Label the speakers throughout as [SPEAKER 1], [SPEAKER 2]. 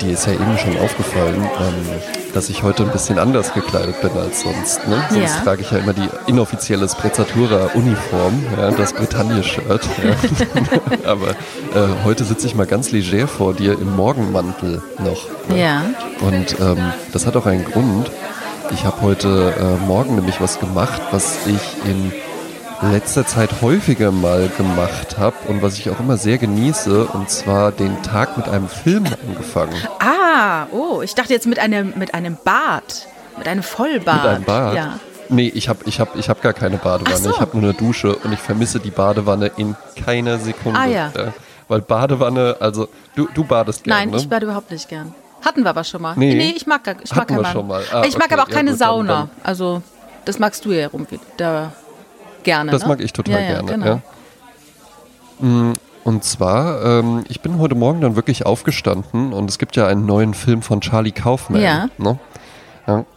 [SPEAKER 1] dir ist ja eben schon aufgefallen, ähm, dass ich heute ein bisschen anders gekleidet bin als sonst. Ne? Sonst
[SPEAKER 2] Ja.
[SPEAKER 1] trage ich ja immer die inoffizielle Sprezzatura-Uniform, ja, das Bretagne-Shirt. Ja. Aber äh, heute sitze ich mal ganz leger vor dir im Morgenmantel noch. Ne?
[SPEAKER 2] Ja.
[SPEAKER 1] Und ähm, das hat auch einen Grund. Ich habe heute äh, Morgen nämlich was gemacht, was ich in letzter Zeit häufiger mal gemacht habe und was ich auch immer sehr genieße, und zwar den Tag mit einem Film angefangen.
[SPEAKER 2] Ah, oh, ich dachte jetzt mit einem, mit einem Bad. Mit einem Vollbad.
[SPEAKER 1] Mit einem Bad?
[SPEAKER 2] Ja.
[SPEAKER 1] Nee, ich habe ich hab, ich hab gar keine Badewanne.
[SPEAKER 2] So.
[SPEAKER 1] Ich habe nur eine Dusche und ich vermisse die Badewanne in keiner Sekunde.
[SPEAKER 2] Ah, ja.
[SPEAKER 1] Weil Badewanne, also du, du badest gerne,
[SPEAKER 2] Nein,
[SPEAKER 1] ne?
[SPEAKER 2] ich bade überhaupt nicht gern. Hatten wir aber schon mal.
[SPEAKER 1] Nee.
[SPEAKER 2] Nee, ich mag, gar- ich mag kein
[SPEAKER 1] wir
[SPEAKER 2] Bad.
[SPEAKER 1] schon mal. Ah,
[SPEAKER 2] ich mag
[SPEAKER 1] okay.
[SPEAKER 2] aber auch
[SPEAKER 1] Ja,
[SPEAKER 2] keine
[SPEAKER 1] gut, dann-
[SPEAKER 2] Sauna.
[SPEAKER 1] dann-
[SPEAKER 2] Also, das magst du ja rum, da gerne.
[SPEAKER 1] Das
[SPEAKER 2] ne?
[SPEAKER 1] mag ich total
[SPEAKER 2] ja, ja,
[SPEAKER 1] gerne.
[SPEAKER 2] Genau.
[SPEAKER 1] Mm, Und zwar, ähm, ich bin heute Morgen dann wirklich aufgestanden und es gibt ja einen neuen Film von Charlie Kaufman.
[SPEAKER 2] Ja.
[SPEAKER 1] Ne?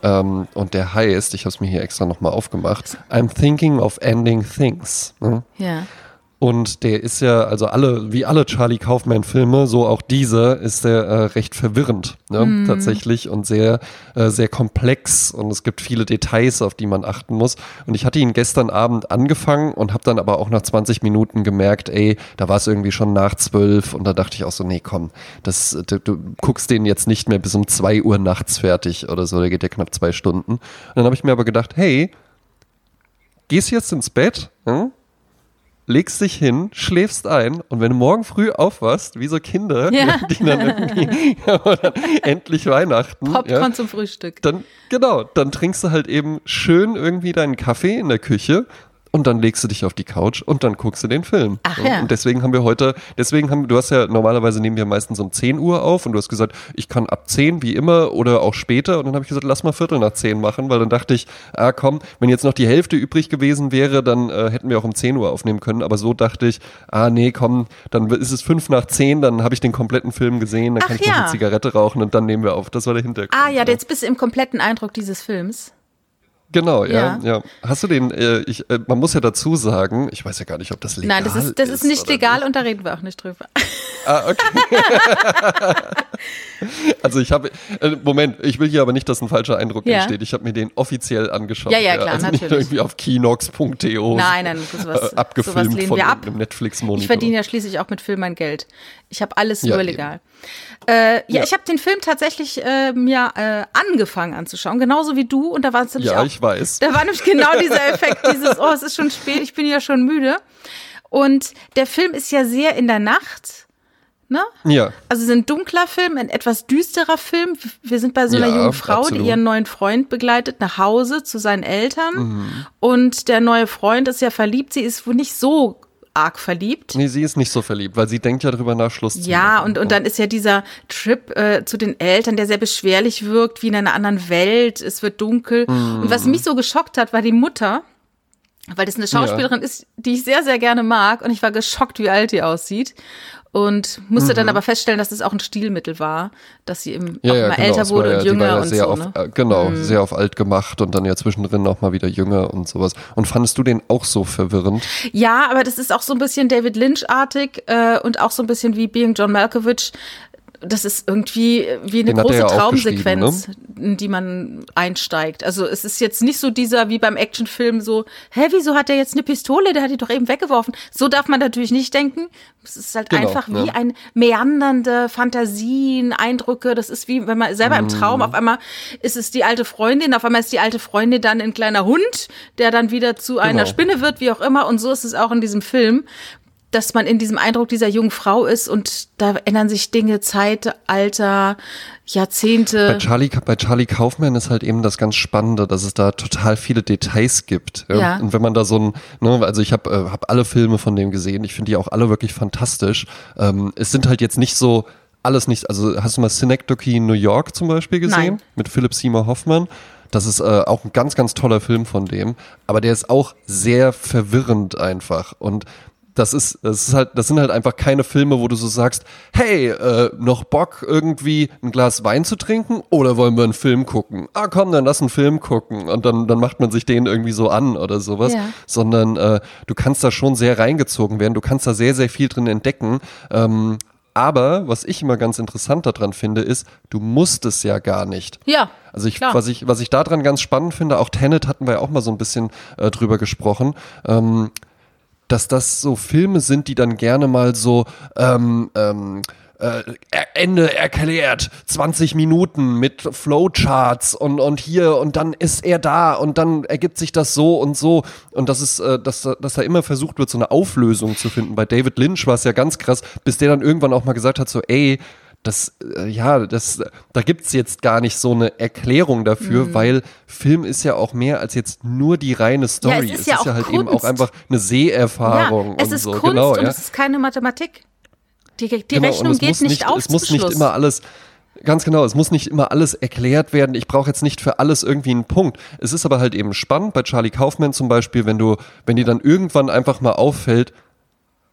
[SPEAKER 1] Ähm, und der heißt, ich habe es mir hier extra nochmal aufgemacht, I'm Thinking of Ending Things. Ne?
[SPEAKER 2] Ja.
[SPEAKER 1] Und der ist ja, also alle, wie alle Charlie Kaufman-Filme, so auch dieser, ist der äh, recht verwirrend, ne, tatsächlich und sehr, äh, sehr komplex und es gibt viele Details, auf die man achten muss. Und ich hatte ihn gestern Abend angefangen und habe dann aber auch nach 20 Minuten gemerkt, ey, da war es irgendwie schon nach zwölf und da dachte ich auch so, nee, komm, das, du, du guckst den jetzt nicht mehr bis um zwei Uhr nachts fertig oder so, der geht ja knapp zwei Stunden. Und dann habe ich mir aber gedacht, hey, gehst jetzt ins Bett, hm? Legst dich hin, schläfst ein und wenn du morgen früh aufwachst, wie so Kinder,
[SPEAKER 2] Ja.
[SPEAKER 1] die dann irgendwie ja, endlich Weihnachten,
[SPEAKER 2] Popcorn
[SPEAKER 1] ja,
[SPEAKER 2] zum Frühstück.
[SPEAKER 1] dann genau, dann trinkst du halt eben schön irgendwie deinen Kaffee in der Küche und dann legst du dich auf die Couch und dann guckst du den Film.
[SPEAKER 2] Ach ja.
[SPEAKER 1] Und deswegen haben wir heute, deswegen haben, du hast ja normalerweise nehmen wir meistens um 10 Uhr auf und du hast gesagt, ich kann ab 10 wie immer oder auch später und dann habe ich gesagt, lass mal Viertel nach 10 machen, weil dann dachte ich, ah komm, wenn jetzt noch die Hälfte übrig gewesen wäre, dann äh, hätten wir auch um 10 Uhr aufnehmen können, aber so dachte ich, ah nee, komm, dann ist es 5 nach 10, dann habe ich den kompletten Film gesehen, dann
[SPEAKER 2] Ach
[SPEAKER 1] kann ich noch
[SPEAKER 2] ja.
[SPEAKER 1] eine Zigarette rauchen und dann nehmen wir auf. Das war der Hintergrund.
[SPEAKER 2] Ah ja, jetzt bist du im kompletten Eindruck dieses Films.
[SPEAKER 1] Genau, ja,
[SPEAKER 2] Ja.
[SPEAKER 1] ja. Hast du den, äh, ich, äh, man muss ja dazu sagen, ich weiß ja gar nicht, ob das legal
[SPEAKER 2] Nein, das ist, das ist nicht
[SPEAKER 1] oder
[SPEAKER 2] legal und da reden wir auch nicht drüber.
[SPEAKER 1] Ah, okay. also ich habe, äh, Moment, ich will hier aber nicht, dass ein falscher Eindruck
[SPEAKER 2] Ja.
[SPEAKER 1] entsteht. Ich habe mir den offiziell angeschaut.
[SPEAKER 2] Ja, ja, klar,
[SPEAKER 1] also nicht
[SPEAKER 2] natürlich.
[SPEAKER 1] irgendwie auf kinox.de
[SPEAKER 2] Nein, nein, sowas-
[SPEAKER 1] äh,
[SPEAKER 2] sowas
[SPEAKER 1] abgefilmt
[SPEAKER 2] lehnen
[SPEAKER 1] von
[SPEAKER 2] wir ab.
[SPEAKER 1] einem Netflix-Monitor.
[SPEAKER 2] Ich verdiene ja schließlich auch mit Film mein Geld. Ich habe alles
[SPEAKER 1] Ja,
[SPEAKER 2] nur legal. Äh, ja,
[SPEAKER 1] Ja.
[SPEAKER 2] ich habe den Film tatsächlich äh, mir äh, angefangen anzuschauen, genauso wie du. Und da war es
[SPEAKER 1] Ja,
[SPEAKER 2] auch
[SPEAKER 1] weiß.
[SPEAKER 2] Da war nämlich genau dieser Effekt, dieses, oh, es ist schon spät, ich bin ja schon müde. Und der Film ist ja sehr in der Nacht. Ne?
[SPEAKER 1] Ja,
[SPEAKER 2] Also es ist ein dunkler Film, ein etwas düsterer Film. Wir sind bei so einer
[SPEAKER 1] Ja,
[SPEAKER 2] jungen Frau,
[SPEAKER 1] absolut.
[SPEAKER 2] die ihren neuen Freund begleitet nach Hause zu seinen Eltern.
[SPEAKER 1] Mhm.
[SPEAKER 2] Und der neue Freund ist ja verliebt. Sie ist wohl nicht so arg verliebt.
[SPEAKER 1] nee, sie ist nicht so verliebt, weil sie denkt ja drüber nach, Schluss zu
[SPEAKER 2] Ja,
[SPEAKER 1] machen.
[SPEAKER 2] und, und dann ist ja dieser Trip äh, zu den Eltern, der sehr beschwerlich wirkt, wie in einer anderen Welt. Es wird dunkel. Und was mich so geschockt hat, war die Mutter, weil das eine Schauspielerin ist, die ich sehr, sehr gerne mag. Und ich war geschockt, wie alt die aussieht. Und musste
[SPEAKER 1] Mhm.
[SPEAKER 2] dann aber feststellen, dass es auch ein Stilmittel war, dass sie eben
[SPEAKER 1] Ja,
[SPEAKER 2] auch
[SPEAKER 1] ja,
[SPEAKER 2] mal
[SPEAKER 1] genau.
[SPEAKER 2] älter
[SPEAKER 1] war
[SPEAKER 2] wurde
[SPEAKER 1] ja,
[SPEAKER 2] und
[SPEAKER 1] war
[SPEAKER 2] jünger
[SPEAKER 1] ja
[SPEAKER 2] und
[SPEAKER 1] sehr
[SPEAKER 2] so.
[SPEAKER 1] auf,
[SPEAKER 2] Ne?
[SPEAKER 1] äh, genau, sehr auf alt gemacht und dann ja zwischendrin auch mal wieder jünger und sowas. Und fandest du den auch so verwirrend?
[SPEAKER 2] Ja, aber das ist auch so ein bisschen David Lynch-artig äh, und auch so ein bisschen wie Being John Malkovich. Das ist irgendwie wie eine
[SPEAKER 1] Den
[SPEAKER 2] große
[SPEAKER 1] ja ne?
[SPEAKER 2] Traumsequenz, in die man einsteigt. Also es ist jetzt nicht so dieser wie beim Actionfilm so, hä, wieso hat er jetzt eine Pistole? Der hat die doch eben weggeworfen. So darf man natürlich nicht denken. Es ist halt
[SPEAKER 1] Genau,
[SPEAKER 2] einfach
[SPEAKER 1] ja.
[SPEAKER 2] wie ein meandernde Fantasien, Eindrücke. Das ist wie, wenn man selber im Traum,
[SPEAKER 1] Mhm.
[SPEAKER 2] auf einmal ist es die alte Freundin, auf einmal ist die alte Freundin dann ein kleiner Hund, der dann wieder zu einer
[SPEAKER 1] Genau.
[SPEAKER 2] Spinne wird, wie auch immer. Und so ist es auch in diesem Film, dass man in diesem Eindruck dieser jungen Frau ist und da ändern sich Dinge, Zeit, Alter,
[SPEAKER 1] Bei
[SPEAKER 2] Jahrzehnte.
[SPEAKER 1] Charlie, bei Charlie Kaufman ist halt eben das ganz Spannende, dass es da total viele Details gibt.
[SPEAKER 2] Ja.
[SPEAKER 1] Und wenn man da so ein, ne, also ich habe äh, hab alle Filme von dem gesehen, ich finde die auch alle wirklich fantastisch. Ähm, es sind halt jetzt nicht so alles nicht, also hast du mal Synecdoche in New York zum Beispiel gesehen?
[SPEAKER 2] Nein.
[SPEAKER 1] Mit Philip Seymour Hoffman. Das ist äh, auch ein ganz, ganz toller Film von dem. Aber der ist auch sehr verwirrend einfach. Und das ist, das ist halt, das sind halt einfach keine Filme, wo du so sagst, hey, äh, noch Bock irgendwie ein Glas Wein zu trinken oder wollen wir einen Film gucken? Ah, komm, dann lass einen Film gucken und dann, dann macht man sich den irgendwie so an oder sowas.
[SPEAKER 2] Ja.
[SPEAKER 1] Sondern äh, du kannst da schon sehr reingezogen werden, du kannst da sehr, sehr viel drin entdecken. Ähm, Aber was ich immer ganz interessant daran finde, ist, du musst es ja gar nicht.
[SPEAKER 2] Ja.
[SPEAKER 1] Also ich, was ich, was ich daran ganz spannend finde, auch Tenet hatten wir ja auch mal so ein bisschen äh, drüber gesprochen. Ähm, dass das so Filme sind, die dann gerne mal so ähm, ähm, äh, Ende erklärt, 20 Minuten mit Flowcharts und, und hier und dann ist er da und dann ergibt sich das so und so und das ist, äh, dass, dass da immer versucht wird, so eine Auflösung zu finden. Bei David Lynch war es ja ganz krass, bis der dann irgendwann auch mal gesagt hat, so ey, das, äh, ja, das, da gibt's jetzt gar nicht so eine Erklärung dafür, mhm. weil Film ist ja auch mehr als jetzt nur die reine Story. Ja, es
[SPEAKER 2] ist, es ja, ist ja, halt Kunst. eben
[SPEAKER 1] auch einfach eine Seherfahrung.
[SPEAKER 2] Ja, es
[SPEAKER 1] ist
[SPEAKER 2] so.
[SPEAKER 1] Kunst
[SPEAKER 2] genau, und ja. es ist keine Mathematik. Die, die genau, Rechnung geht nicht, nicht auf.
[SPEAKER 1] Es muss nicht immer alles. Ganz genau, es muss nicht immer alles erklärt werden. Ich brauche jetzt nicht für alles irgendwie einen Punkt. Es ist aber halt eben spannend, bei Charlie Kaufman zum Beispiel, wenn du, wenn dir dann irgendwann einfach mal auffällt,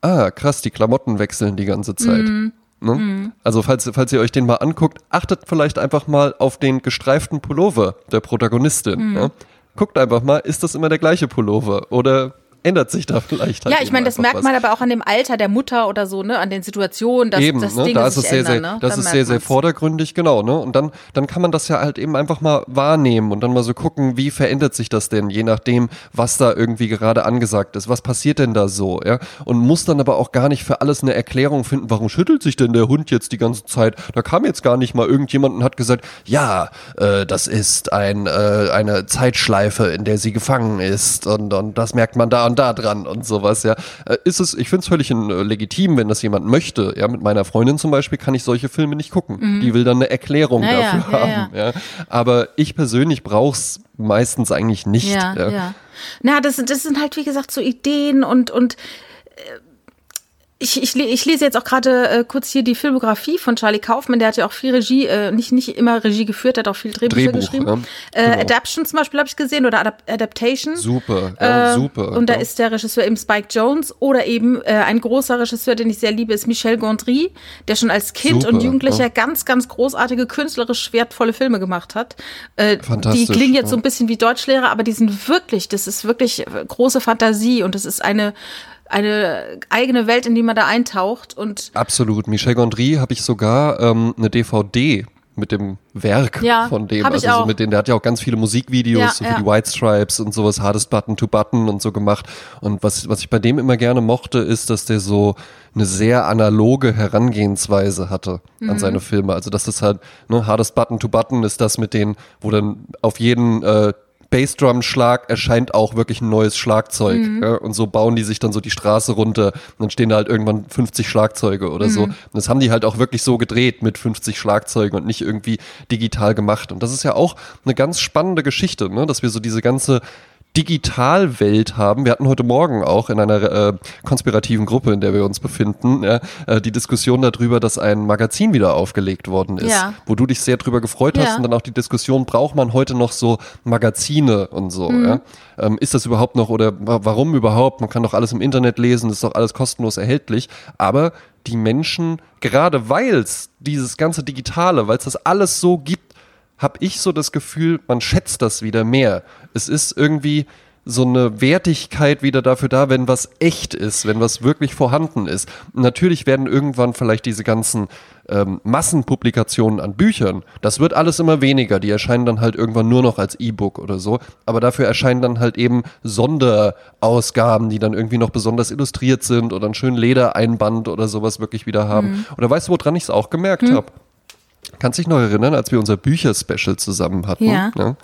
[SPEAKER 1] ah, krass, die Klamotten wechseln die ganze Zeit. Mm. Ne? Mhm. Also falls, falls ihr euch den mal anguckt, achtet vielleicht einfach mal auf den gestreiften Pullover der Protagonistin. Mhm. Ne? Guckt einfach mal, ist das immer der gleiche Pullover? Oder ändert sich da vielleicht
[SPEAKER 2] halt Ja, ich meine, das merkt was. man aber auch an dem Alter der Mutter oder so, ne, an den Situationen, dass
[SPEAKER 1] eben,
[SPEAKER 2] das
[SPEAKER 1] ne,
[SPEAKER 2] Dinge
[SPEAKER 1] da ist es sehr,
[SPEAKER 2] ändern,
[SPEAKER 1] sehr,
[SPEAKER 2] ne?
[SPEAKER 1] das ist sehr, sehr vordergründig, genau, ne, und dann, dann kann man das ja halt eben einfach mal wahrnehmen und dann mal so gucken, wie verändert sich das denn, je nachdem, was da irgendwie gerade angesagt ist, was passiert denn da so, ja, und muss dann aber auch gar nicht für alles eine Erklärung finden, warum schüttelt sich denn der Hund jetzt die ganze Zeit, da kam jetzt gar nicht mal irgendjemand und hat gesagt, ja, äh, das ist ein, äh, eine Zeitschleife, in der sie gefangen ist und, und das merkt man da und da dran und sowas, ja. Äh, ist es, ich finde es völlig äh, legitim, wenn das jemand möchte. Ja, mit meiner Freundin zum Beispiel kann ich solche Filme nicht gucken. Mhm. Die will dann eine Erklärung naja, dafür ja, haben. Ja. ja. Aber ich persönlich brauche es meistens eigentlich nicht.
[SPEAKER 2] Ja, ja. ja. Na, das, das sind halt, wie gesagt, so Ideen und, und äh, ich, ich, ich lese jetzt auch gerade äh, kurz hier die Filmografie von Charlie Kaufman. Der hat ja auch viel Regie, äh, nicht, nicht immer Regie geführt, hat auch viel Drehbücher Drehbuch, geschrieben. Ja, äh, genau. äh, Adaption zum Beispiel habe ich gesehen oder Adap Adaptation.
[SPEAKER 1] Super, ja, äh, super.
[SPEAKER 2] Und da ist der Regisseur eben Spike Jones oder eben äh, ein großer Regisseur, den ich sehr liebe, ist Michel Gondry, der schon als Kind super, und Jugendlicher ja. ganz, ganz großartige, künstlerisch wertvolle Filme gemacht hat. Äh, Fantastisch. Die klingen jetzt so ein bisschen wie Deutschlehrer, aber die sind wirklich, das ist wirklich große Fantasie und das ist eine eine eigene Welt, in die man da eintaucht und
[SPEAKER 1] absolut. Michel Gondry habe ich sogar ähm, eine DVD mit dem Werk ja, von dem, also so mit denen, der hat ja auch ganz viele Musikvideos, ja, so ja. wie die White Stripes und sowas, Hardest Button to Button und so gemacht. Und was, was ich bei dem immer gerne mochte, ist, dass der so eine sehr analoge Herangehensweise hatte mhm. an seine Filme. Also dass das halt, ne, Hardest Button to Button ist das mit denen, wo dann auf jeden äh, Bassdrum-Schlag erscheint auch wirklich ein neues Schlagzeug. Mhm. Ja, und so bauen die sich dann so die Straße runter. Und dann stehen da halt irgendwann 50 Schlagzeuge oder mhm. so. Und das haben die halt auch wirklich so gedreht mit 50 Schlagzeugen und nicht irgendwie digital gemacht. Und das ist ja auch eine ganz spannende Geschichte, ne? dass wir so diese ganze Digitalwelt haben. Wir hatten heute Morgen auch in einer äh, konspirativen Gruppe, in der wir uns befinden, ja, äh, die Diskussion darüber, dass ein Magazin wieder aufgelegt worden ist, ja. wo du dich sehr drüber gefreut hast ja. und dann auch die Diskussion, braucht man heute noch so Magazine und so. Mhm. Ähm, ist das überhaupt noch oder warum überhaupt? Man kann doch alles im Internet lesen, ist doch alles kostenlos erhältlich. Aber die Menschen, gerade weil es dieses ganze Digitale, weil es das alles so gibt, habe ich so das Gefühl, man schätzt das wieder mehr. Es ist irgendwie so eine Wertigkeit wieder dafür da, wenn was echt ist, wenn was wirklich vorhanden ist. Natürlich werden irgendwann vielleicht diese ganzen ähm, Massenpublikationen an Büchern, das wird alles immer weniger. Die erscheinen dann halt irgendwann nur noch als E-Book oder so. Aber dafür erscheinen dann halt eben Sonderausgaben, die dann irgendwie noch besonders illustriert sind oder einen schönen Ledereinband oder sowas wirklich wieder haben. Mhm. Oder weißt du, woran ich es auch gemerkt mhm. habe? Kannst dich noch erinnern, als wir unser Bücherspecial zusammen hatten?
[SPEAKER 2] Ja.
[SPEAKER 1] ja?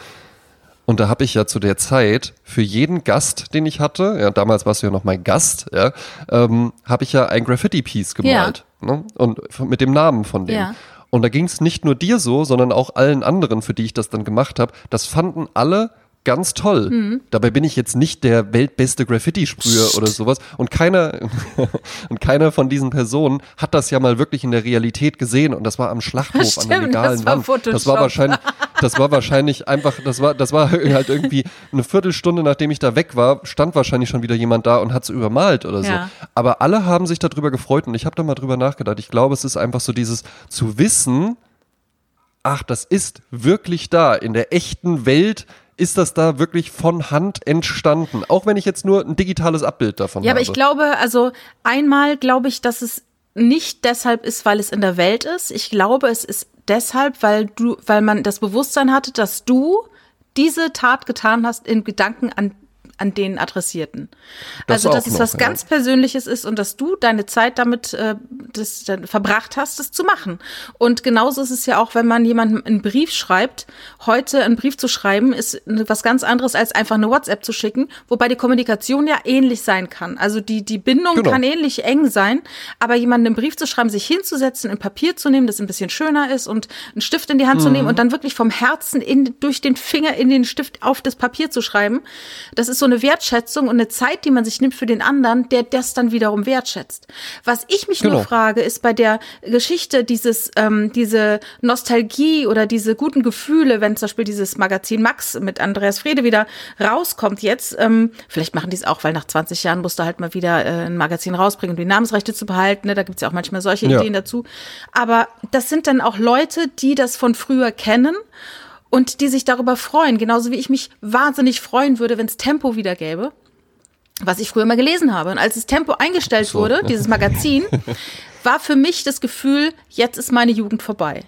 [SPEAKER 1] Und da habe ich ja zu der Zeit für jeden Gast, den ich hatte, ja, damals warst du ja noch mein Gast, ja, ähm, habe ich ja ein Graffiti-Piece gemalt. Ja. Ne? Und mit dem Namen von dem. Ja. Und da ging es nicht nur dir so, sondern auch allen anderen, für die ich das dann gemacht habe. Das fanden alle ganz toll. Mhm. Dabei bin ich jetzt nicht der weltbeste Graffiti-Sprüher oder sowas. Und keiner, und keiner von diesen Personen hat das ja mal wirklich in der Realität gesehen. Und das war am Schlachthof Stimmt, an der legalen das Wand. Photoshop. Das war wahrscheinlich, das war wahrscheinlich einfach, das war, das war halt irgendwie eine Viertelstunde, nachdem ich da weg war, stand wahrscheinlich schon wieder jemand da und hat es übermalt oder so. Ja. Aber alle haben sich darüber gefreut und ich habe da mal drüber nachgedacht. Ich glaube, es ist einfach so dieses zu wissen, ach, das ist wirklich da in der echten Welt ist das da wirklich von Hand entstanden? Auch wenn ich jetzt nur ein digitales Abbild davon
[SPEAKER 2] ja,
[SPEAKER 1] habe.
[SPEAKER 2] Ja, aber ich glaube, also einmal glaube ich, dass es nicht deshalb ist, weil es in der Welt ist. Ich glaube, es ist deshalb, weil du, weil man das Bewusstsein hatte, dass du diese Tat getan hast in Gedanken an an den Adressierten. Das also, dass es noch, was ja. ganz Persönliches ist und dass du deine Zeit damit äh, das, dann verbracht hast, das zu machen. Und genauso ist es ja auch, wenn man jemandem einen Brief schreibt. Heute einen Brief zu schreiben, ist was ganz anderes, als einfach eine WhatsApp zu schicken, wobei die Kommunikation ja ähnlich sein kann. Also die, die Bindung genau. kann ähnlich eng sein, aber jemanden einen Brief zu schreiben, sich hinzusetzen, ein Papier zu nehmen, das ein bisschen schöner ist und einen Stift in die Hand mhm. zu nehmen und dann wirklich vom Herzen in, durch den Finger in den Stift auf das Papier zu schreiben, das ist so eine Wertschätzung und eine Zeit, die man sich nimmt für den anderen, der das dann wiederum wertschätzt. Was ich mich genau. nur frage, ist bei der Geschichte dieses, ähm, diese Nostalgie oder diese guten Gefühle, wenn zum Beispiel dieses Magazin Max mit Andreas Frede wieder rauskommt jetzt, ähm, vielleicht machen die es auch, weil nach 20 Jahren musst du halt mal wieder äh, ein Magazin rausbringen, um die Namensrechte zu behalten. Ne? Da gibt's ja auch manchmal solche ja. Ideen dazu. Aber das sind dann auch Leute, die das von früher kennen und die sich darüber freuen, genauso wie ich mich wahnsinnig freuen würde, wenn es Tempo wieder gäbe, was ich früher mal gelesen habe. Und als das Tempo eingestellt so. wurde, dieses Magazin, war für mich das Gefühl, jetzt ist meine Jugend vorbei.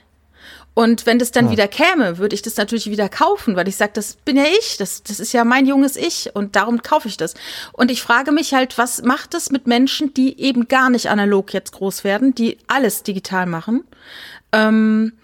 [SPEAKER 2] Und wenn das dann ja. wieder käme, würde ich das natürlich wieder kaufen, weil ich sage, das bin ja ich, das, das ist ja mein junges Ich und darum kaufe ich das. Und ich frage mich halt, was macht es mit Menschen, die eben gar nicht analog jetzt groß werden, die alles digital machen? Ähm,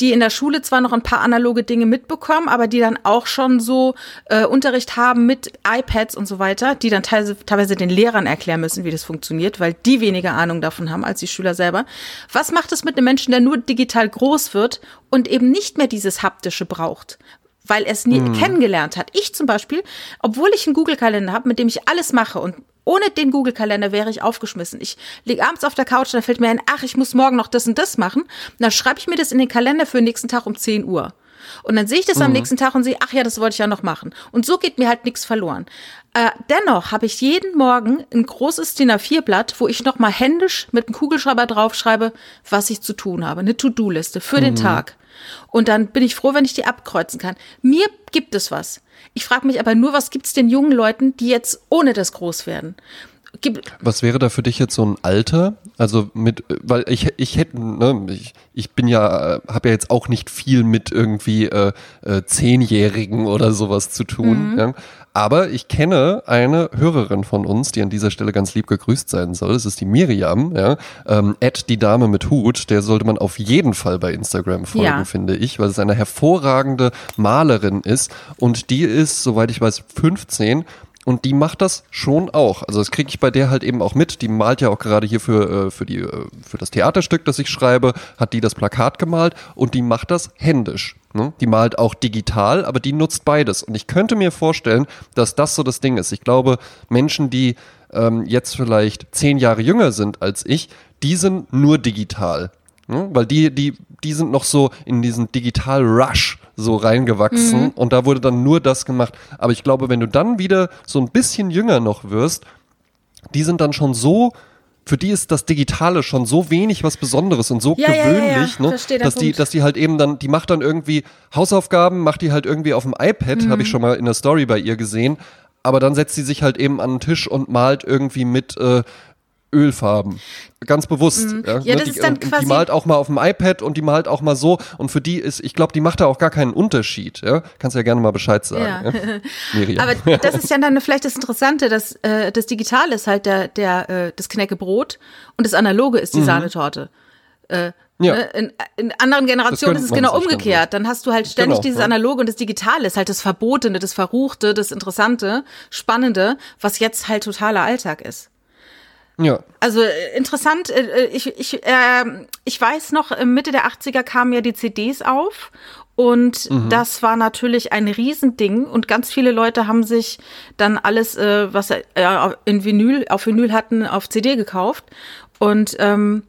[SPEAKER 2] die in der Schule zwar noch ein paar analoge Dinge mitbekommen, aber die dann auch schon so äh, Unterricht haben mit iPads und so weiter, die dann teilweise, teilweise den Lehrern erklären müssen, wie das funktioniert, weil die weniger Ahnung davon haben als die Schüler selber. Was macht es mit einem Menschen, der nur digital groß wird und eben nicht mehr dieses haptische braucht? Weil er es nie mhm. kennengelernt hat. Ich zum Beispiel, obwohl ich einen Google-Kalender habe, mit dem ich alles mache und ohne den Google-Kalender wäre ich aufgeschmissen. Ich liege abends auf der Couch und da fällt mir ein, ach, ich muss morgen noch das und das machen. Und dann schreibe ich mir das in den Kalender für den nächsten Tag um 10 Uhr. Und dann sehe ich das mhm. am nächsten Tag und sehe, ach ja, das wollte ich ja noch machen. Und so geht mir halt nichts verloren. Äh, dennoch habe ich jeden Morgen ein großes DIN A4-Blatt, wo ich nochmal händisch mit einem Kugelschreiber draufschreibe, was ich zu tun habe. Eine To-Do-Liste für mhm. den Tag. Und dann bin ich froh, wenn ich die abkreuzen kann. Mir gibt es was. Ich frage mich aber nur, was gibt es den jungen Leuten, die jetzt ohne das groß werden?
[SPEAKER 1] Gibt was wäre da für dich jetzt so ein Alter? Also mit, weil ich, ich hätte, ne, ich, ich bin ja, habe ja jetzt auch nicht viel mit irgendwie äh, äh, Zehnjährigen oder sowas zu tun. Mhm. Ja? Aber ich kenne eine Hörerin von uns, die an dieser Stelle ganz lieb gegrüßt sein soll. Das ist die Miriam, ja. Ähm, die Dame mit Hut, der sollte man auf jeden Fall bei Instagram folgen, ja. finde ich, weil es eine hervorragende Malerin ist. Und die ist, soweit ich weiß, 15 und die macht das schon auch. Also das kriege ich bei der halt eben auch mit. Die malt ja auch gerade hier für, äh, für, die, äh, für das Theaterstück, das ich schreibe, hat die das Plakat gemalt und die macht das händisch. Ne? Die malt auch digital, aber die nutzt beides. Und ich könnte mir vorstellen, dass das so das Ding ist. Ich glaube, Menschen, die ähm, jetzt vielleicht zehn Jahre jünger sind als ich, die sind nur digital. Ne? Weil die, die, die sind noch so in diesen Digital-Rush so reingewachsen mhm. und da wurde dann nur das gemacht. Aber ich glaube, wenn du dann wieder so ein bisschen jünger noch wirst, die sind dann schon so für die ist das Digitale schon so wenig was Besonderes und so ja, gewöhnlich, ja, ja, ne, dass die, dass die halt eben dann, die macht dann irgendwie Hausaufgaben, macht die halt irgendwie auf dem iPad, mhm. habe ich schon mal in der Story bei ihr gesehen. Aber dann setzt sie sich halt eben an den Tisch und malt irgendwie mit äh, Ölfarben. Ganz bewusst. Mhm. Ja, ja, ne? das die, ist dann quasi die malt auch mal auf dem iPad und die malt auch mal so. Und für die ist, ich glaube, die macht da auch gar keinen Unterschied. Ja? Kannst ja gerne mal Bescheid sagen. Ja.
[SPEAKER 2] Ja? Aber das ist ja dann vielleicht das Interessante, dass äh, das Digitale ist halt der, der, äh, das Knäckebrot und das Analoge ist die mhm. Sahnetorte. Äh, ja. Ne? In, in, anderen Generationen ist es genau umgekehrt. Dann, hast du halt ständig genau, dieses Analoge und das Digitale ist halt das Verbotene, das Verruchte, das Interessante, Spannende, was jetzt halt totaler Alltag ist. Ja. Also äh, interessant, äh, äh, ich, ich, äh, ich weiß noch, Mitte der 80er kamen ja die CDs auf und mhm. das war natürlich ein Riesending und ganz viele Leute haben sich dann alles, äh, was äh, in Vinyl, auf Vinyl hatten, auf CD gekauft. Und ähm,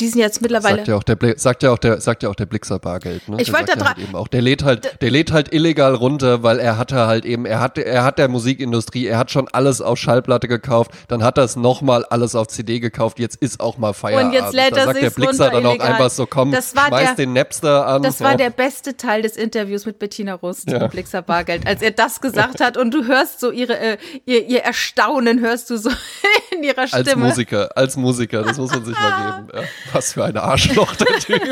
[SPEAKER 2] die sind jetzt mittlerweile.
[SPEAKER 1] Sagt ja auch der, Bli sagt ja auch der, sagt ja auch der Blixer Bargeld. Ne?
[SPEAKER 2] Ich wollte da
[SPEAKER 1] ja halt eben auch. Der lädt halt, der lädt halt illegal runter, weil er hatte halt eben, er hat, er hat der Musikindustrie, er hat schon alles auf Schallplatte gekauft, dann hat er es nochmal alles auf CD gekauft. Jetzt ist auch mal Feierabend.
[SPEAKER 2] Und jetzt lädt
[SPEAKER 1] da
[SPEAKER 2] er
[SPEAKER 1] sagt der Blixer
[SPEAKER 2] runter
[SPEAKER 1] dann auch
[SPEAKER 2] illegal.
[SPEAKER 1] einfach so, komm,
[SPEAKER 2] Das war
[SPEAKER 1] schmeiß
[SPEAKER 2] der-
[SPEAKER 1] den Napster an.
[SPEAKER 2] Das war
[SPEAKER 1] ja.
[SPEAKER 2] der beste Teil des Interviews mit Bettina Rust
[SPEAKER 1] Ja.
[SPEAKER 2] Blixer Bargeld, als er das gesagt hat und du hörst so ihre, äh, ihr, ihr Erstaunen, hörst du so in ihrer
[SPEAKER 1] als
[SPEAKER 2] Stimme.
[SPEAKER 1] Musiker, als Musiker, das muss man sich mal geben. Ja. Was für ein Arschloch der Typ.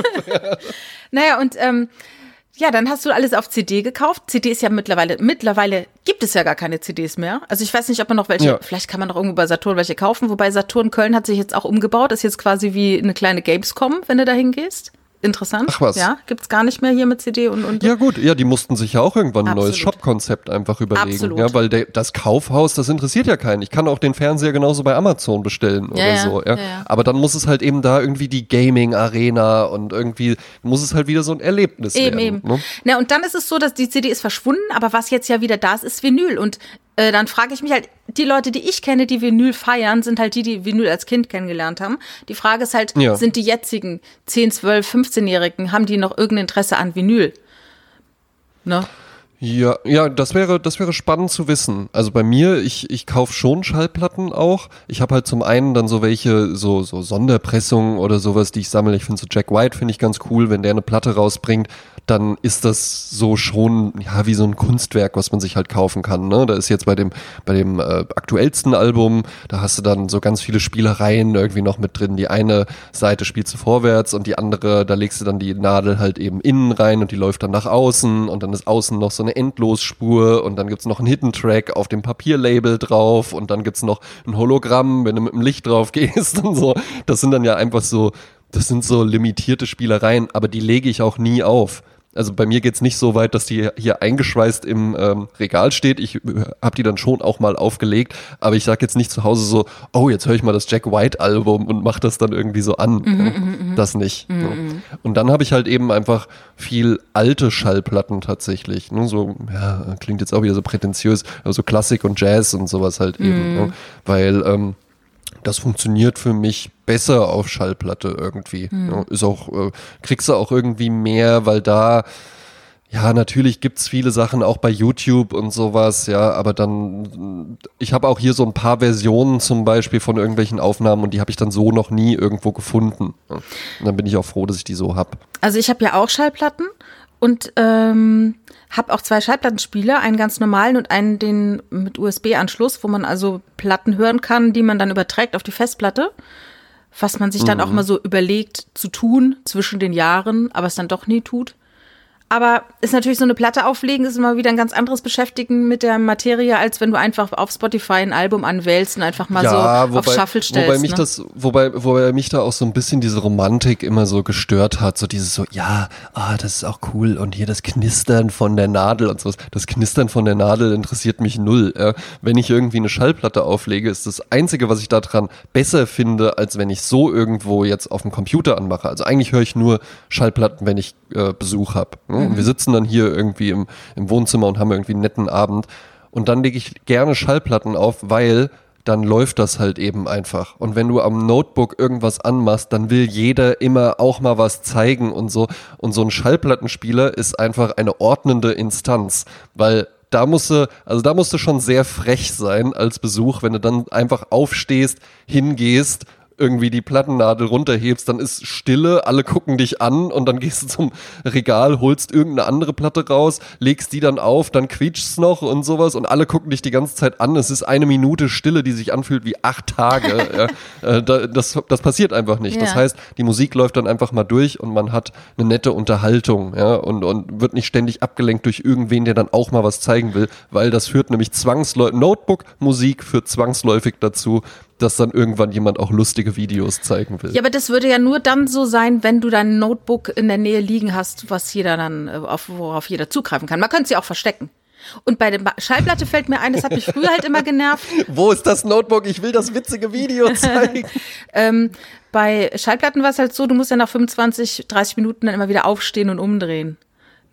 [SPEAKER 2] Naja, und ähm, ja, dann hast du alles auf CD gekauft. CD ist ja mittlerweile, mittlerweile gibt es ja gar keine CDs mehr. Also ich weiß nicht, ob man noch welche,
[SPEAKER 1] Ja.
[SPEAKER 2] vielleicht kann man noch irgendwo bei Saturn welche kaufen, wobei Saturn Köln hat sich jetzt auch umgebaut, ist jetzt quasi wie eine kleine Gamescom, wenn du da hingehst. Interessant.
[SPEAKER 1] Ach was.
[SPEAKER 2] Ja, gibt's gar nicht mehr hier mit CD und, und
[SPEAKER 1] Ja gut, ja, die mussten sich ja auch irgendwann ein neues. Shop-Konzept einfach überlegen.
[SPEAKER 2] Absolut.
[SPEAKER 1] Ja, weil der, das Kaufhaus, das interessiert ja keinen. Ich kann auch den Fernseher genauso bei Amazon bestellen oder
[SPEAKER 2] ja,
[SPEAKER 1] so. Ja.
[SPEAKER 2] ja, ja.
[SPEAKER 1] Aber dann muss es halt eben da irgendwie die Gaming-Arena und irgendwie muss es halt wieder so ein Erlebnis
[SPEAKER 2] Eben,
[SPEAKER 1] werden.
[SPEAKER 2] eben.
[SPEAKER 1] Ne?
[SPEAKER 2] Na, und dann ist es so, dass die CD ist verschwunden, aber was jetzt ja wieder da ist, ist Vinyl. Und äh, dann frage ich mich halt, die Leute, die ich kenne, die Vinyl feiern, sind halt die, die Vinyl als Kind kennengelernt haben. Die Frage ist halt,
[SPEAKER 1] Ja.
[SPEAKER 2] sind die jetzigen 10, 12, 15-Jährigen, haben die noch irgendein Interesse an Vinyl? Ne?
[SPEAKER 1] Ja, ja, das wäre, das wäre spannend zu wissen. Also bei mir, ich, ich kaufe schon Schallplatten auch. Ich habe halt zum einen dann so welche, so, so Sonderpressungen oder sowas, die ich sammle. Ich finde so Jack White finde ich ganz cool, wenn der eine Platte rausbringt, dann ist das so schon, ja, wie so ein Kunstwerk, was man sich halt kaufen kann. Ne? Da ist jetzt bei dem, bei dem äh, aktuellsten Album, da hast du dann so ganz viele Spielereien irgendwie noch mit drin. Die eine Seite spielst du vorwärts und die andere, da legst du dann die Nadel halt eben innen rein und die läuft dann nach außen und dann ist außen noch so eine Endlosspur und dann gibt's noch einen Hidden Track auf dem Papierlabel drauf und dann gibt's noch ein Hologramm, wenn du mit dem Licht drauf gehst und so. Das sind dann ja einfach so, das sind so limitierte Spielereien, aber die lege ich auch nie auf. Also bei mir geht's nicht so weit, dass die hier eingeschweißt im ähm, Regal steht. Ich habe die dann schon auch mal aufgelegt, aber ich sage jetzt nicht zu Hause so, oh, jetzt höre ich mal das Jack White Album und mach das dann irgendwie so an. Ja, das nicht. ja. Und dann habe ich halt eben einfach viel alte Schallplatten tatsächlich. Ne? So, ja, klingt jetzt auch wieder so prätentiös, aber so Klassik und Jazz und sowas halt eben. Ne? Weil ähm, das funktioniert für mich besser auf Schallplatte irgendwie. Ja, ist auch, äh, kriegst du auch irgendwie mehr, weil da, ja, natürlich gibt's viele Sachen auch bei YouTube und sowas, ja, aber dann, ich habe auch hier so ein paar Versionen zum Beispiel von irgendwelchen Aufnahmen und die habe ich dann so noch nie irgendwo gefunden. Und dann bin ich auch froh, dass ich die so hab.
[SPEAKER 2] Also ich habe ja auch Schallplatten und ähm, habe auch zwei Schallplattenspieler, einen ganz normalen und einen den mit USB-Anschluss, wo man also Platten hören kann, die man dann überträgt auf die Festplatte. Was man sich dann auch mal so überlegt zu tun zwischen den Jahren, aber es dann doch nie tut. Aber ist natürlich so eine Platte auflegen, ist immer wieder ein ganz anderes Beschäftigen mit der Materie, als wenn du einfach auf Spotify ein Album anwählst und einfach mal so auf Shuffle stellst.
[SPEAKER 1] Wobei mich
[SPEAKER 2] ne?
[SPEAKER 1] das, wobei, wobei mich da auch so ein bisschen diese Romantik immer so gestört hat, so dieses so, ja, ah, das ist auch cool und hier das Knistern von der Nadel und sowas. Das Knistern von der Nadel interessiert mich null. Ja. Wenn ich irgendwie eine Schallplatte auflege, ist das Einzige, was ich daran besser finde, als wenn ich so irgendwo jetzt auf dem Computer anmache. Also eigentlich höre ich nur Schallplatten, wenn ich äh, Besuch habe. Ne? Und wir sitzen dann hier irgendwie im, im Wohnzimmer und haben irgendwie einen netten Abend. Und dann lege ich gerne Schallplatten auf, weil dann läuft das halt eben einfach. Und wenn du am Notebook irgendwas anmachst, dann will jeder immer auch mal was zeigen und so. Und so ein Schallplattenspieler ist einfach eine ordnende Instanz, weil da musst du, also da musst du schon sehr frech sein als Besuch, wenn du dann einfach aufstehst, hingehst, irgendwie die Plattennadel runterhebst, dann ist Stille, alle gucken dich an und dann gehst du zum Regal, holst irgendeine andere Platte raus, legst die dann auf, dann quietscht's noch und sowas und alle gucken dich die ganze Zeit an. Es ist eine Minute Stille, die sich anfühlt wie acht Tage. ja. Äh, da- das, das passiert einfach nicht. Das
[SPEAKER 2] Ja.
[SPEAKER 1] heißt, die Musik läuft dann einfach mal durch und man hat eine nette Unterhaltung, ja, und, und wird nicht ständig abgelenkt durch irgendwen, der dann auch mal was zeigen will, weil das führt nämlich zwangsläufig, Notebook-Musik führt zwangsläufig dazu, dass dann irgendwann jemand auch lustige Videos zeigen will.
[SPEAKER 2] Ja, aber das würde ja nur dann so sein, wenn du dein Notebook in der Nähe liegen hast, was jeder dann, äh, auf, worauf jeder zugreifen kann. Man könnte sie auch verstecken. Und bei der Schallplatte fällt mir ein, das hat mich früher halt immer genervt.
[SPEAKER 1] Wo ist das Notebook? Ich will das witzige Video zeigen.
[SPEAKER 2] Ähm, bei Schallplatten war es halt so, du musst ja nach 25, 30 Minuten dann immer wieder aufstehen und umdrehen.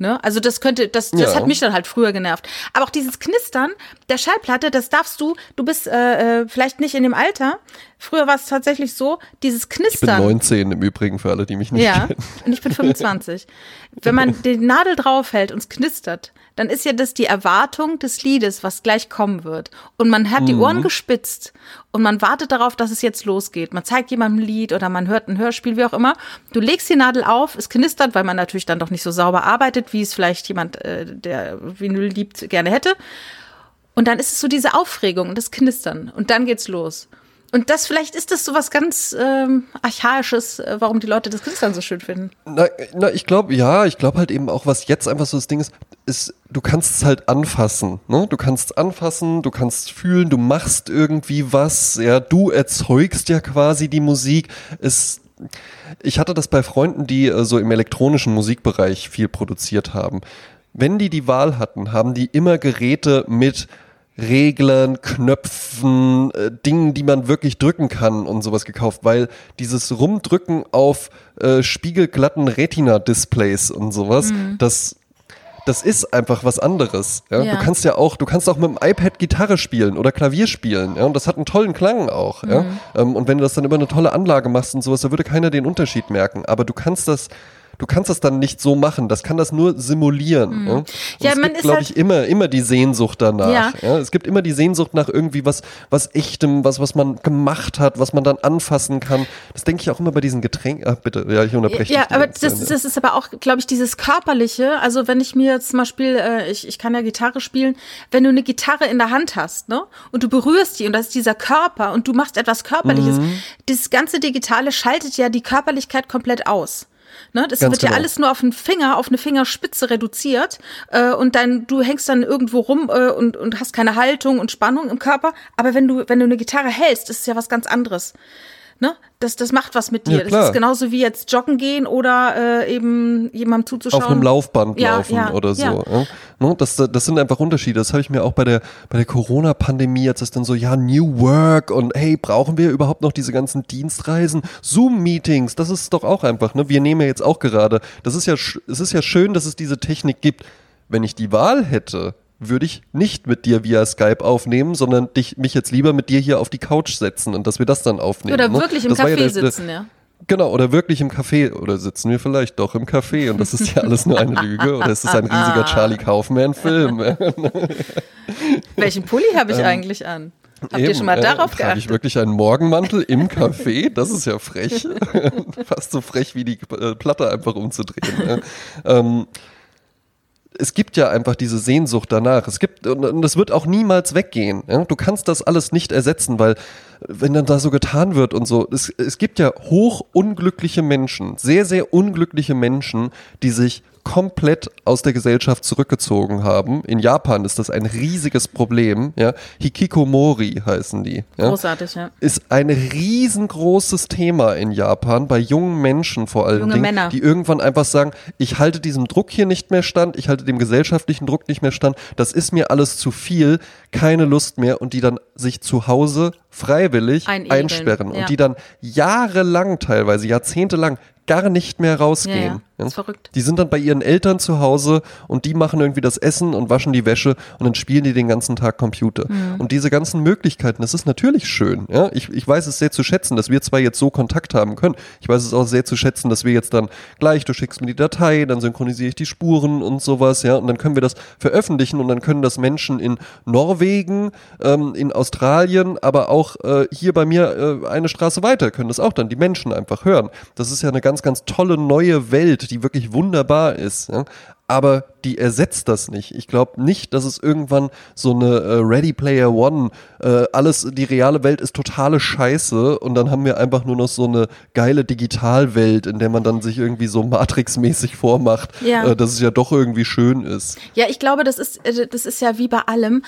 [SPEAKER 2] Ne? Also das könnte, das, das
[SPEAKER 1] Ja.
[SPEAKER 2] hat mich dann halt früher genervt. Aber auch dieses Knistern der Schallplatte, das darfst du, du bist äh, äh, vielleicht nicht in dem Alter. Früher war es tatsächlich so, dieses
[SPEAKER 1] Ich bin
[SPEAKER 2] Knistern.
[SPEAKER 1] 19 im Übrigen für alle, die mich nicht
[SPEAKER 2] Ja,
[SPEAKER 1] kennen.
[SPEAKER 2] und ich bin 25. Wenn man die Nadel draufhält und es knistert, dann ist ja das die Erwartung des Liedes, was gleich kommen wird. Und man hat die
[SPEAKER 1] Mhm.
[SPEAKER 2] Ohren gespitzt und man wartet darauf, dass es jetzt losgeht. Man zeigt jemandem ein Lied oder man hört ein Hörspiel, wie auch immer. Du legst die Nadel auf, es knistert, weil man natürlich dann doch nicht so sauber arbeitet, wie es vielleicht jemand, äh, der Vinyl liebt, gerne hätte. Und dann ist es so diese Aufregung und das Knistern. Und dann geht's los. Und das, vielleicht ist das so was ganz ähm, Archaisches, äh, warum die Leute das Knistern so schön finden.
[SPEAKER 1] Na, na ich glaube, ja, ich glaube halt eben auch, was jetzt einfach so das Ding ist, ist, du kannst es halt anfassen, ne? Du kannst es anfassen, du kannst fühlen, du machst irgendwie was, ja, du erzeugst ja quasi die Musik. Es, ich hatte das bei Freunden, die äh, so im elektronischen Musikbereich viel produziert haben. Wenn die die Wahl hatten, haben die immer Geräte mit Reglern, Knöpfen, äh, Dingen, die man wirklich drücken kann und sowas gekauft, weil dieses Rumdrücken auf äh, spiegelglatten Retina-Displays und sowas, das das ist einfach was anderes. Ja?
[SPEAKER 2] Ja.
[SPEAKER 1] Du kannst ja auch, du kannst auch mit dem iPad Gitarre spielen oder Klavier spielen, ja, und das hat einen tollen Klang auch. Ja? Ähm, und wenn du das dann über eine tolle Anlage machst und sowas, da würde keiner den Unterschied merken. Aber du kannst das, du kannst das dann nicht so machen. Das kann das nur simulieren. Ja, und
[SPEAKER 2] Ja,
[SPEAKER 1] es
[SPEAKER 2] man
[SPEAKER 1] gibt,
[SPEAKER 2] ist
[SPEAKER 1] glaube
[SPEAKER 2] halt-
[SPEAKER 1] ich, immer, immer die Sehnsucht danach.
[SPEAKER 2] Ja.
[SPEAKER 1] Ja. Es gibt immer die Sehnsucht nach irgendwie was, was echtem, was, was man gemacht hat, was man dann anfassen kann. Das denke ich auch immer bei diesen Getränken. Ah, bitte, ja, ich unterbreche.
[SPEAKER 2] Ja, aber das,
[SPEAKER 1] Zeit,
[SPEAKER 2] das ist aber auch, glaube ich, dieses körperliche. Also wenn ich mir jetzt zum Beispiel, äh, ich, ich kann ja Gitarre spielen, wenn du eine Gitarre in der Hand hast, ne, und du berührst die und das ist dieser Körper und du machst etwas Körperliches,
[SPEAKER 1] Mhm.
[SPEAKER 2] das ganze Digitale schaltet ja die Körperlichkeit komplett aus. Ne, das
[SPEAKER 1] Ganz
[SPEAKER 2] wird ja
[SPEAKER 1] genau.
[SPEAKER 2] alles nur auf einen Finger, auf eine Fingerspitze reduziert äh, und dann du hängst dann irgendwo rum äh, und, und hast keine Haltung und Spannung im Körper. Aber wenn du wenn du eine Gitarre hältst, ist es ja was ganz anderes. Ne? Das, das macht was mit dir.
[SPEAKER 1] Ja,
[SPEAKER 2] das ist genauso wie jetzt joggen gehen oder äh, eben jemandem zuzuschauen.
[SPEAKER 1] auf einem Laufband
[SPEAKER 2] Ja,
[SPEAKER 1] laufen
[SPEAKER 2] ja,
[SPEAKER 1] oder so. Ne, Das, das sind einfach Unterschiede. Das habe ich mir auch bei der, bei der Corona-Pandemie, jetzt ist dann so, ja, New Work und hey, brauchen wir überhaupt noch diese ganzen Dienstreisen? Zoom-Meetings, das ist doch auch einfach, ne? Wir nehmen ja jetzt auch gerade, das ist ja, es ist ja schön, dass es diese Technik gibt. Wenn ich die Wahl hätte, würde ich nicht mit dir via Skype aufnehmen, sondern dich, mich jetzt lieber mit dir hier auf die Couch setzen und dass wir das dann aufnehmen.
[SPEAKER 2] Oder
[SPEAKER 1] ne?
[SPEAKER 2] wirklich im
[SPEAKER 1] Das
[SPEAKER 2] Café
[SPEAKER 1] ja der-
[SPEAKER 2] sitzen, ja.
[SPEAKER 1] Genau, oder wirklich im Café. Oder sitzen wir vielleicht doch im Café und das ist ja alles nur eine Lüge. Oder ist es ein riesiger Charlie Kaufman-Film?
[SPEAKER 2] Welchen Pulli habe ich eigentlich an? Habt ihr
[SPEAKER 1] Eben,
[SPEAKER 2] schon mal
[SPEAKER 1] äh,
[SPEAKER 2] darauf
[SPEAKER 1] ich
[SPEAKER 2] geachtet?
[SPEAKER 1] wirklich einen Morgenmantel im Café? Das ist ja frech. Fast so frech wie die äh, Platte einfach umzudrehen. ne? ähm, es gibt ja einfach diese Sehnsucht danach. Es gibt, und das wird auch niemals weggehen. Ja? Du kannst das alles nicht ersetzen, weil wenn dann da so getan wird und so, es, es gibt ja hoch unglückliche Menschen, sehr, sehr unglückliche Menschen, die sich komplett aus der Gesellschaft zurückgezogen haben. In Japan ist das ein riesiges Problem. Ja? Hikikomori heißen die. Ja?
[SPEAKER 2] Großartig, ja.
[SPEAKER 1] ist ein riesengroßes Thema in Japan, bei jungen Menschen vor allen
[SPEAKER 2] Junge
[SPEAKER 1] Dingen,
[SPEAKER 2] Männer.
[SPEAKER 1] die irgendwann einfach sagen, ich halte diesem Druck hier nicht mehr stand, ich halte dem gesellschaftlichen Druck nicht mehr stand, das ist mir alles zu viel, keine Lust mehr und die dann sich zu Hause freiwillig
[SPEAKER 2] Einigeln,
[SPEAKER 1] einsperren
[SPEAKER 2] ja.
[SPEAKER 1] und die dann jahrelang, teilweise jahrzehntelang gar nicht mehr rausgehen.
[SPEAKER 2] Ja, ja. Ist verrückt.
[SPEAKER 1] Die sind dann bei ihren Eltern zu Hause und die machen irgendwie das Essen und waschen die Wäsche und dann spielen die den ganzen Tag Computer.
[SPEAKER 2] Mhm.
[SPEAKER 1] Und diese ganzen Möglichkeiten, das ist natürlich schön. Ja? Ich, ich weiß es sehr zu schätzen, dass wir zwei jetzt so Kontakt haben können. Ich weiß es auch sehr zu schätzen, dass wir jetzt dann gleich, du schickst mir die Datei, dann synchronisiere ich die Spuren und sowas, ja, und dann können wir das veröffentlichen und dann können das Menschen in Norwegen, ähm, in Australien, aber auch äh, hier bei mir äh, eine Straße weiter können das auch dann die Menschen einfach hören. Das ist ja eine ganz, ganz tolle neue Welt, die wirklich wunderbar ist. Ja? Aber die ersetzt das nicht. Ich glaube nicht, dass es irgendwann so eine äh, Ready Player One, äh, alles, die reale Welt ist totale Scheiße und dann haben wir einfach nur noch so eine geile Digitalwelt, in der man dann sich irgendwie so Matrix-mäßig vormacht,
[SPEAKER 2] Ja.
[SPEAKER 1] äh, dass es ja doch irgendwie schön ist.
[SPEAKER 2] Ja, ich glaube, das ist, äh, das ist ja wie bei allem.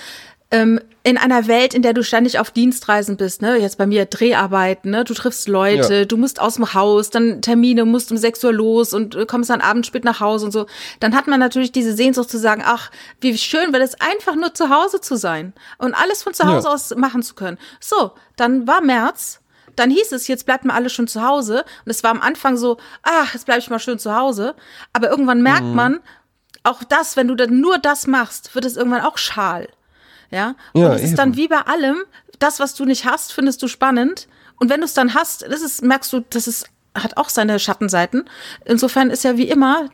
[SPEAKER 2] Ähm, in einer Welt, in der du ständig auf Dienstreisen bist, ne, jetzt bei mir Dreharbeiten, ne, du triffst Leute,
[SPEAKER 1] Ja.
[SPEAKER 2] du musst aus dem Haus, dann Termine, musst um 6 Uhr los und äh, kommst dann abends spät nach Hause und so, dann hat man natürlich diese Sehnsucht zu sagen, ach, wie schön wäre es einfach nur zu Hause zu sein und alles von zu Hause
[SPEAKER 1] Ja.
[SPEAKER 2] aus machen zu können. So, dann war März, dann hieß es, jetzt bleibt mal alle schon zu Hause. Und es war am Anfang so, ach, jetzt bleibe ich mal schön zu Hause. Aber irgendwann merkt man, auch das, wenn du dann nur das machst, wird es irgendwann auch schal. Ja. Und
[SPEAKER 1] Ja,
[SPEAKER 2] es ist
[SPEAKER 1] eben.
[SPEAKER 2] dann wie bei allem, das, was du nicht hast, findest du spannend. Und wenn du es dann hast, das ist, merkst du, das ist, hat auch seine Schattenseiten. Insofern ist ja wie immer,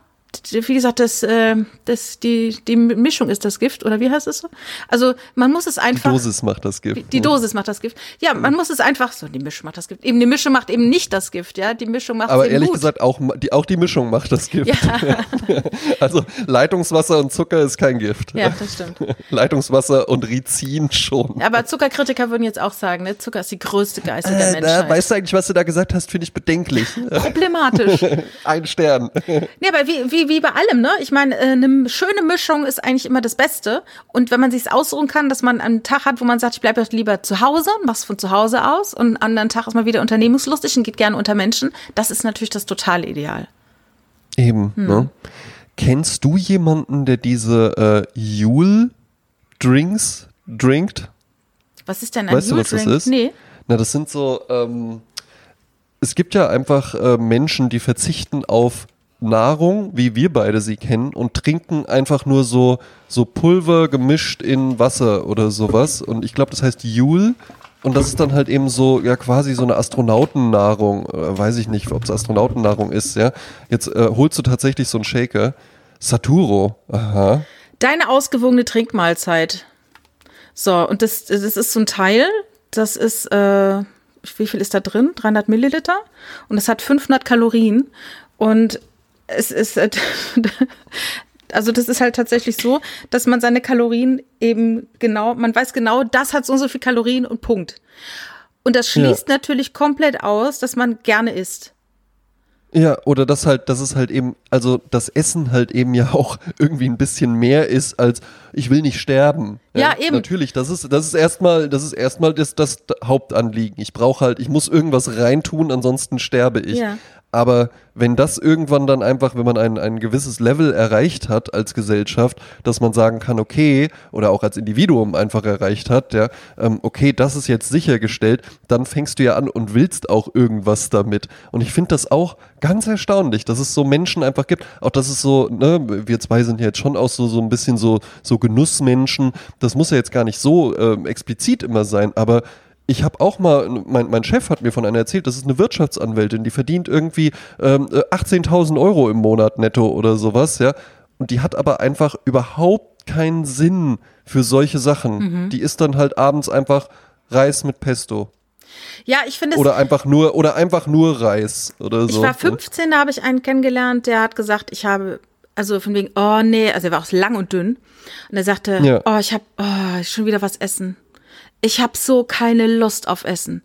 [SPEAKER 2] wie gesagt, das, äh, das, die, die Mischung ist das Gift, oder wie heißt es so? Also man muss es
[SPEAKER 1] Die
[SPEAKER 2] einfach.
[SPEAKER 1] Dosis macht das Gift.
[SPEAKER 2] Die Dosis macht das Gift. Ja, man muss es einfach so, die Mischung macht das Gift. Eben die Mischung macht eben nicht das Gift, ja. Die Mischung macht
[SPEAKER 1] Aber ehrlich
[SPEAKER 2] gut.
[SPEAKER 1] gesagt, auch die, auch die Mischung macht das Gift.
[SPEAKER 2] Ja,
[SPEAKER 1] Also Leitungswasser und Zucker ist kein Gift.
[SPEAKER 2] ja, das stimmt.
[SPEAKER 1] Leitungswasser und Rizin schon.
[SPEAKER 2] Aber Zuckerkritiker würden jetzt auch sagen, ne, Zucker ist die größte Geißel der
[SPEAKER 1] Äh,
[SPEAKER 2] Menschheit.
[SPEAKER 1] na, weißt du eigentlich, was du da gesagt hast, finde ich bedenklich.
[SPEAKER 2] Problematisch.
[SPEAKER 1] Ein Stern.
[SPEAKER 2] Ja, aber wie, wie, wie bei allem, ne? Ich meine, äh, eine schöne Mischung ist eigentlich immer das Beste. Und wenn man sich aussuchen kann, dass man einen Tag hat, wo man sagt, ich bleibe lieber zu Hause und mach's von zu Hause aus und einen anderen Tag ist man wieder unternehmungslustig und geht gerne unter Menschen, das ist natürlich das totale Ideal.
[SPEAKER 1] Eben,
[SPEAKER 2] Hm.
[SPEAKER 1] ne? Kennst du jemanden, der diese äh, Yule-Drinks trinkt?
[SPEAKER 2] Was ist denn ein
[SPEAKER 1] Weißt du, was das ist?
[SPEAKER 2] Nee.
[SPEAKER 1] Na, das sind so, ähm, es gibt ja einfach äh, Menschen, die verzichten auf Nahrung, wie wir beide sie kennen, und trinken einfach nur so, so Pulver gemischt in Wasser oder sowas. Und ich glaube, das heißt Yule. Und das ist dann halt eben so, ja, quasi so eine Astronautennahrung. Äh, weiß ich nicht, ob es Astronautennahrung ist, ja. Jetzt äh, holst du tatsächlich so einen Shaker. Saturo. Aha.
[SPEAKER 2] Deine ausgewogene Trinkmahlzeit. So, und das, das ist so ein Teil, das ist, äh, wie viel ist da drin? 300 Milliliter. Und das hat 500 Kalorien. Und es ist, äh, also das ist halt tatsächlich so, dass man seine Kalorien eben genau, man weiß genau, das hat so und so viel Kalorien und Punkt. Und das schließt natürlich komplett aus, dass man gerne isst.
[SPEAKER 1] Ja, oder das halt, dass es halt eben, also das Essen halt eben ja auch irgendwie ein bisschen mehr ist als ich will nicht sterben.
[SPEAKER 2] Ja, eben.
[SPEAKER 1] Natürlich, das ist, das ist erstmal, das ist erstmal das, das Hauptanliegen. Ich brauche halt, ich muss irgendwas reintun, ansonsten sterbe ich.
[SPEAKER 2] Ja.
[SPEAKER 1] Aber wenn das irgendwann dann einfach, wenn man ein, ein gewisses Level erreicht hat als Gesellschaft, dass man sagen kann, okay, oder auch als Individuum einfach erreicht hat, ja, ähm, okay, das ist jetzt sichergestellt, dann fängst du ja an und willst auch irgendwas damit. Und ich finde das auch ganz erstaunlich, dass es so Menschen einfach gibt. Auch dass es so, ne, wir zwei sind ja jetzt schon auch so, so ein bisschen so, so Genussmenschen. Das muss ja jetzt gar nicht so ähm, explizit immer sein, aber ich habe auch mal, mein, mein Chef hat mir von einer erzählt, das ist eine Wirtschaftsanwältin, die verdient irgendwie ähm, äh, 18.000 Euro im Monat netto oder sowas, ja. Und die hat aber einfach überhaupt keinen Sinn für solche Sachen. Die isst dann halt abends einfach Reis mit Pesto.
[SPEAKER 2] Ja, ich finde es
[SPEAKER 1] Oder einfach nur, oder einfach nur Reis oder so.
[SPEAKER 2] Ich war 15, da habe ich einen kennengelernt, der hat gesagt, ich habe, also von wegen, oh nee, also er war auch lang und dünn. Und er sagte,
[SPEAKER 1] Ja.
[SPEAKER 2] oh, ich habe oh, schon wieder was essen. Ich habe so keine Lust auf Essen.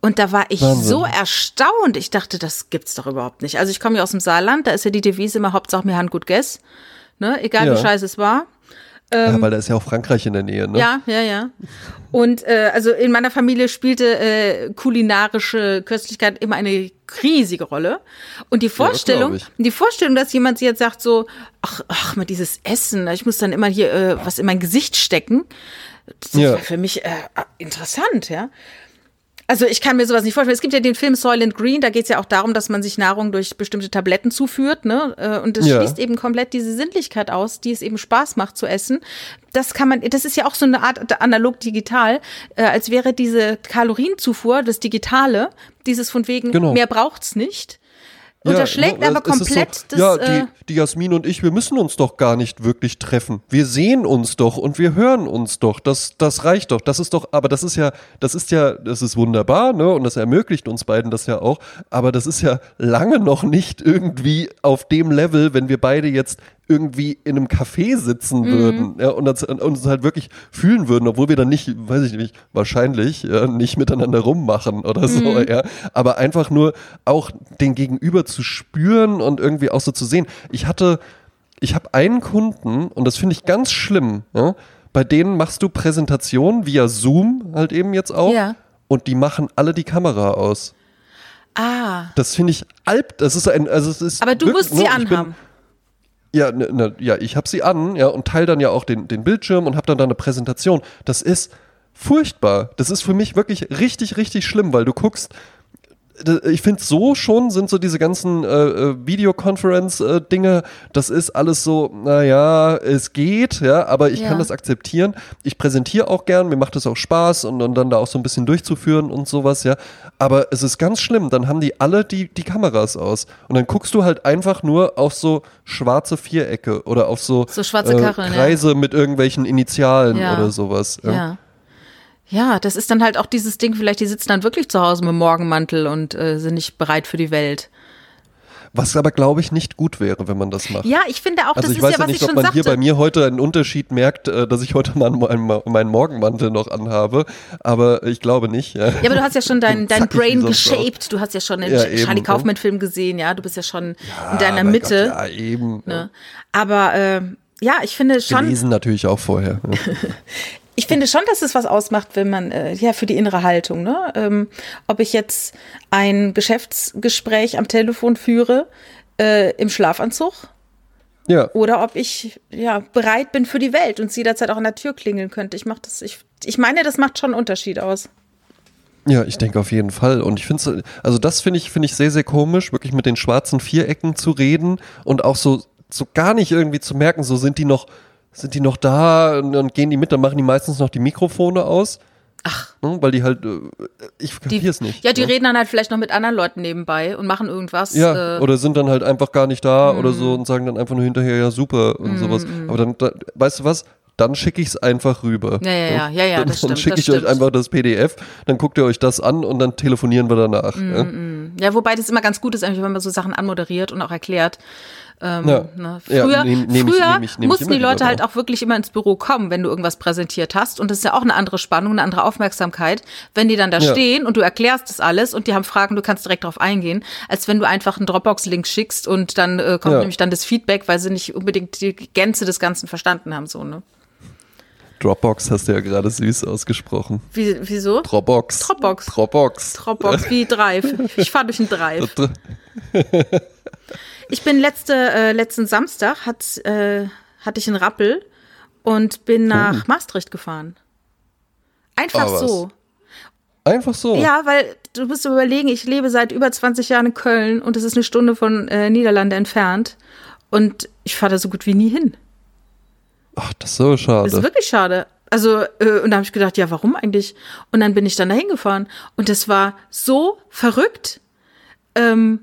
[SPEAKER 2] Und da war ich
[SPEAKER 1] Wahnsinn.
[SPEAKER 2] so erstaunt. Ich dachte, das gibt's doch überhaupt nicht. Also ich komme ja aus dem Saarland, da ist ja die Devise immer Hauptsache mir Hand gut Guess. Ne? Egal
[SPEAKER 1] Ja.
[SPEAKER 2] wie scheiße es war.
[SPEAKER 1] ja, weil da ist ja auch Frankreich in der Nähe, ne?
[SPEAKER 2] Ja, ja, ja. Und äh, also in meiner Familie spielte äh, kulinarische Köstlichkeit immer eine riesige Rolle. Und die Vorstellung,
[SPEAKER 1] ich.
[SPEAKER 2] die Vorstellung, dass jemand jetzt sagt so, ach, ach, mal dieses Essen, ich muss dann immer hier äh, was in mein Gesicht stecken, das
[SPEAKER 1] Ja.
[SPEAKER 2] war für mich äh, interessant, ja. Also ich kann mir sowas nicht vorstellen. Es gibt ja den Film Soylent Green, da geht es ja auch darum, dass man sich Nahrung durch bestimmte Tabletten zuführt, ne? Äh, Und das
[SPEAKER 1] Ja.
[SPEAKER 2] schließt eben komplett diese Sinnlichkeit aus, die es eben Spaß macht zu essen. Das kann man, das ist ja auch so eine Art analog digital, äh, als wäre diese Kalorienzufuhr, das Digitale, dieses von wegen,
[SPEAKER 1] Genau.
[SPEAKER 2] mehr braucht's nicht.
[SPEAKER 1] Ja,
[SPEAKER 2] Unterschlägt
[SPEAKER 1] ne,
[SPEAKER 2] aber komplett
[SPEAKER 1] so,
[SPEAKER 2] das.
[SPEAKER 1] Ja,
[SPEAKER 2] äh,
[SPEAKER 1] die, die Jasmin und ich, wir müssen uns doch gar nicht wirklich treffen. Wir sehen uns doch und wir hören uns doch. Das, das reicht doch. Das ist doch, aber das ist ja, das ist ja, das ist wunderbar, ne? Und das ermöglicht uns beiden das ja auch. Aber das ist ja lange noch nicht irgendwie auf dem Level, wenn wir beide jetzt irgendwie in einem Café sitzen
[SPEAKER 2] Mhm.
[SPEAKER 1] würden ja, und, uns, und uns halt wirklich fühlen würden, obwohl wir dann nicht, weiß ich nicht, wahrscheinlich ja, nicht miteinander rummachen oder so,
[SPEAKER 2] Mhm.
[SPEAKER 1] ja. Aber einfach nur auch den Gegenüber zu spüren und irgendwie auch so zu sehen. Ich hatte, ich habe einen Kunden und das finde ich ganz schlimm, ja, bei denen machst du Präsentationen via Zoom halt eben jetzt auch
[SPEAKER 2] Ja.
[SPEAKER 1] und die machen alle die Kamera aus.
[SPEAKER 2] ah,
[SPEAKER 1] Das finde ich alb, das ist ein, also es ist
[SPEAKER 2] aber du
[SPEAKER 1] wirklich-
[SPEAKER 2] musst sie
[SPEAKER 1] ne, ich bin-
[SPEAKER 2] anhaben.
[SPEAKER 1] Ja, ne, ne, ja, ich habe sie an, ja, und teile dann ja auch den, den Bildschirm und habe dann da eine Präsentation. Das ist furchtbar. Das ist für mich wirklich richtig, richtig schlimm, weil du guckst, ich finde so schon sind so diese ganzen äh, äh Videoconference-Dinge, das ist alles so, naja, es geht, ja, aber ich ja. kann das akzeptieren. Ich präsentiere auch gern, mir macht es auch Spaß und, und dann da auch so ein bisschen durchzuführen und sowas, ja. Aber es ist ganz schlimm, dann haben die alle die, die Kameras aus. Und dann guckst du halt einfach nur auf so schwarze Vierecke oder auf so,
[SPEAKER 2] so schwarze Kacheln,
[SPEAKER 1] äh, Kreise ja. mit irgendwelchen Initialen ja. oder sowas.
[SPEAKER 2] ja. Ja. Ja, das ist dann halt auch dieses Ding, vielleicht die sitzen dann wirklich zu Hause mit dem Morgenmantel und äh, sind nicht bereit für die Welt.
[SPEAKER 1] Was aber, glaube ich, nicht gut wäre, wenn man das macht.
[SPEAKER 2] Ja, ich finde auch,
[SPEAKER 1] also
[SPEAKER 2] das
[SPEAKER 1] ich
[SPEAKER 2] ist
[SPEAKER 1] weiß
[SPEAKER 2] ja,
[SPEAKER 1] ja
[SPEAKER 2] was
[SPEAKER 1] nicht,
[SPEAKER 2] ich
[SPEAKER 1] ob
[SPEAKER 2] schon
[SPEAKER 1] man
[SPEAKER 2] sagte.
[SPEAKER 1] hier bei mir heute einen Unterschied merkt, äh, dass ich heute mal meinen, meinen Morgenmantel noch anhabe, aber ich glaube nicht. Ja,
[SPEAKER 2] ja aber du hast ja schon dein, dein Brain geshaped, du hast ja schon den ja, Charlie ne? Kaufman-Film gesehen, ja, du bist ja schon ja, in deiner Mitte.
[SPEAKER 1] Gott, ja, eben.
[SPEAKER 2] Ne? Aber äh, ja, ich finde schon.
[SPEAKER 1] Gelesen natürlich auch vorher.
[SPEAKER 2] ich finde schon, dass es was ausmacht, wenn man, äh, ja, für die innere Haltung, ne? Ähm, ob ich jetzt ein Geschäftsgespräch am Telefon führe, äh, im Schlafanzug.
[SPEAKER 1] Ja.
[SPEAKER 2] Oder ob ich, ja, bereit bin für die Welt und sie jederzeit auch an der Tür klingeln könnte. Ich mach das, ich, ich meine, das macht schon einen Unterschied aus.
[SPEAKER 1] Ja, ich denke auf jeden Fall. Und ich finde also das finde ich, finde ich sehr, sehr komisch, wirklich mit den schwarzen Vierecken zu reden und auch so, so gar nicht irgendwie zu merken, so sind die noch, sind die noch da und dann gehen die mit, dann machen die meistens noch die Mikrofone aus.
[SPEAKER 2] Ach.
[SPEAKER 1] Ne, weil die halt, äh, ich kapiere es nicht.
[SPEAKER 2] Ja, die ne? reden dann halt vielleicht noch mit anderen Leuten nebenbei und machen irgendwas.
[SPEAKER 1] Ja, äh, oder sind dann halt einfach gar nicht da mm. oder so und sagen dann einfach nur hinterher, ja, super und mm, sowas. Mm. Aber dann, da, weißt du was? Dann schicke ich es einfach rüber.
[SPEAKER 2] Ja, ja, ja, ja, ja
[SPEAKER 1] dann,
[SPEAKER 2] das.
[SPEAKER 1] Dann schicke ich
[SPEAKER 2] stimmt.
[SPEAKER 1] euch einfach das PDF, dann guckt ihr euch das an und dann telefonieren wir danach.
[SPEAKER 2] Mm,
[SPEAKER 1] ja?
[SPEAKER 2] Mm. ja, wobei das immer ganz gut ist, wenn man so Sachen anmoderiert und auch erklärt. Ähm,
[SPEAKER 1] ja.
[SPEAKER 2] ne? Früher,
[SPEAKER 1] ja, nehm, nehm
[SPEAKER 2] früher
[SPEAKER 1] ich, nehm ich,
[SPEAKER 2] mussten die Leute halt auch wirklich immer ins Büro kommen, wenn du irgendwas präsentiert hast. Und das ist ja auch eine andere Spannung, eine andere Aufmerksamkeit, wenn die dann da ja. stehen und du erklärst das alles und die haben Fragen, du kannst direkt darauf eingehen, als wenn du einfach einen Dropbox-Link schickst und dann äh, kommt nämlich dann das Feedback, weil sie nicht unbedingt die Gänze des Ganzen verstanden haben, so, ne?
[SPEAKER 1] Dropbox hast du ja gerade süß ausgesprochen.
[SPEAKER 2] Wie, wieso?
[SPEAKER 1] Dropbox.
[SPEAKER 2] Dropbox.
[SPEAKER 1] Dropbox.
[SPEAKER 2] Dropbox, wie Drive. Ich fahre durch einen Drive. Ich bin letzte, äh, letzten Samstag hat, äh, hatte ich einen Rappel und bin nach oh. Maastricht gefahren. Einfach oh, so.
[SPEAKER 1] Einfach so?
[SPEAKER 2] Ja, weil du musst überlegen, ich lebe seit über 20 Jahren in Köln und es ist eine Stunde von äh, Niederlande entfernt und ich fahre da so gut wie nie hin.
[SPEAKER 1] Ach, das ist so schade.
[SPEAKER 2] Das ist wirklich schade. Also, äh, und da habe ich gedacht, ja, warum eigentlich? Und dann bin ich dann dahin gefahren. Und das war so verrückt. Ähm,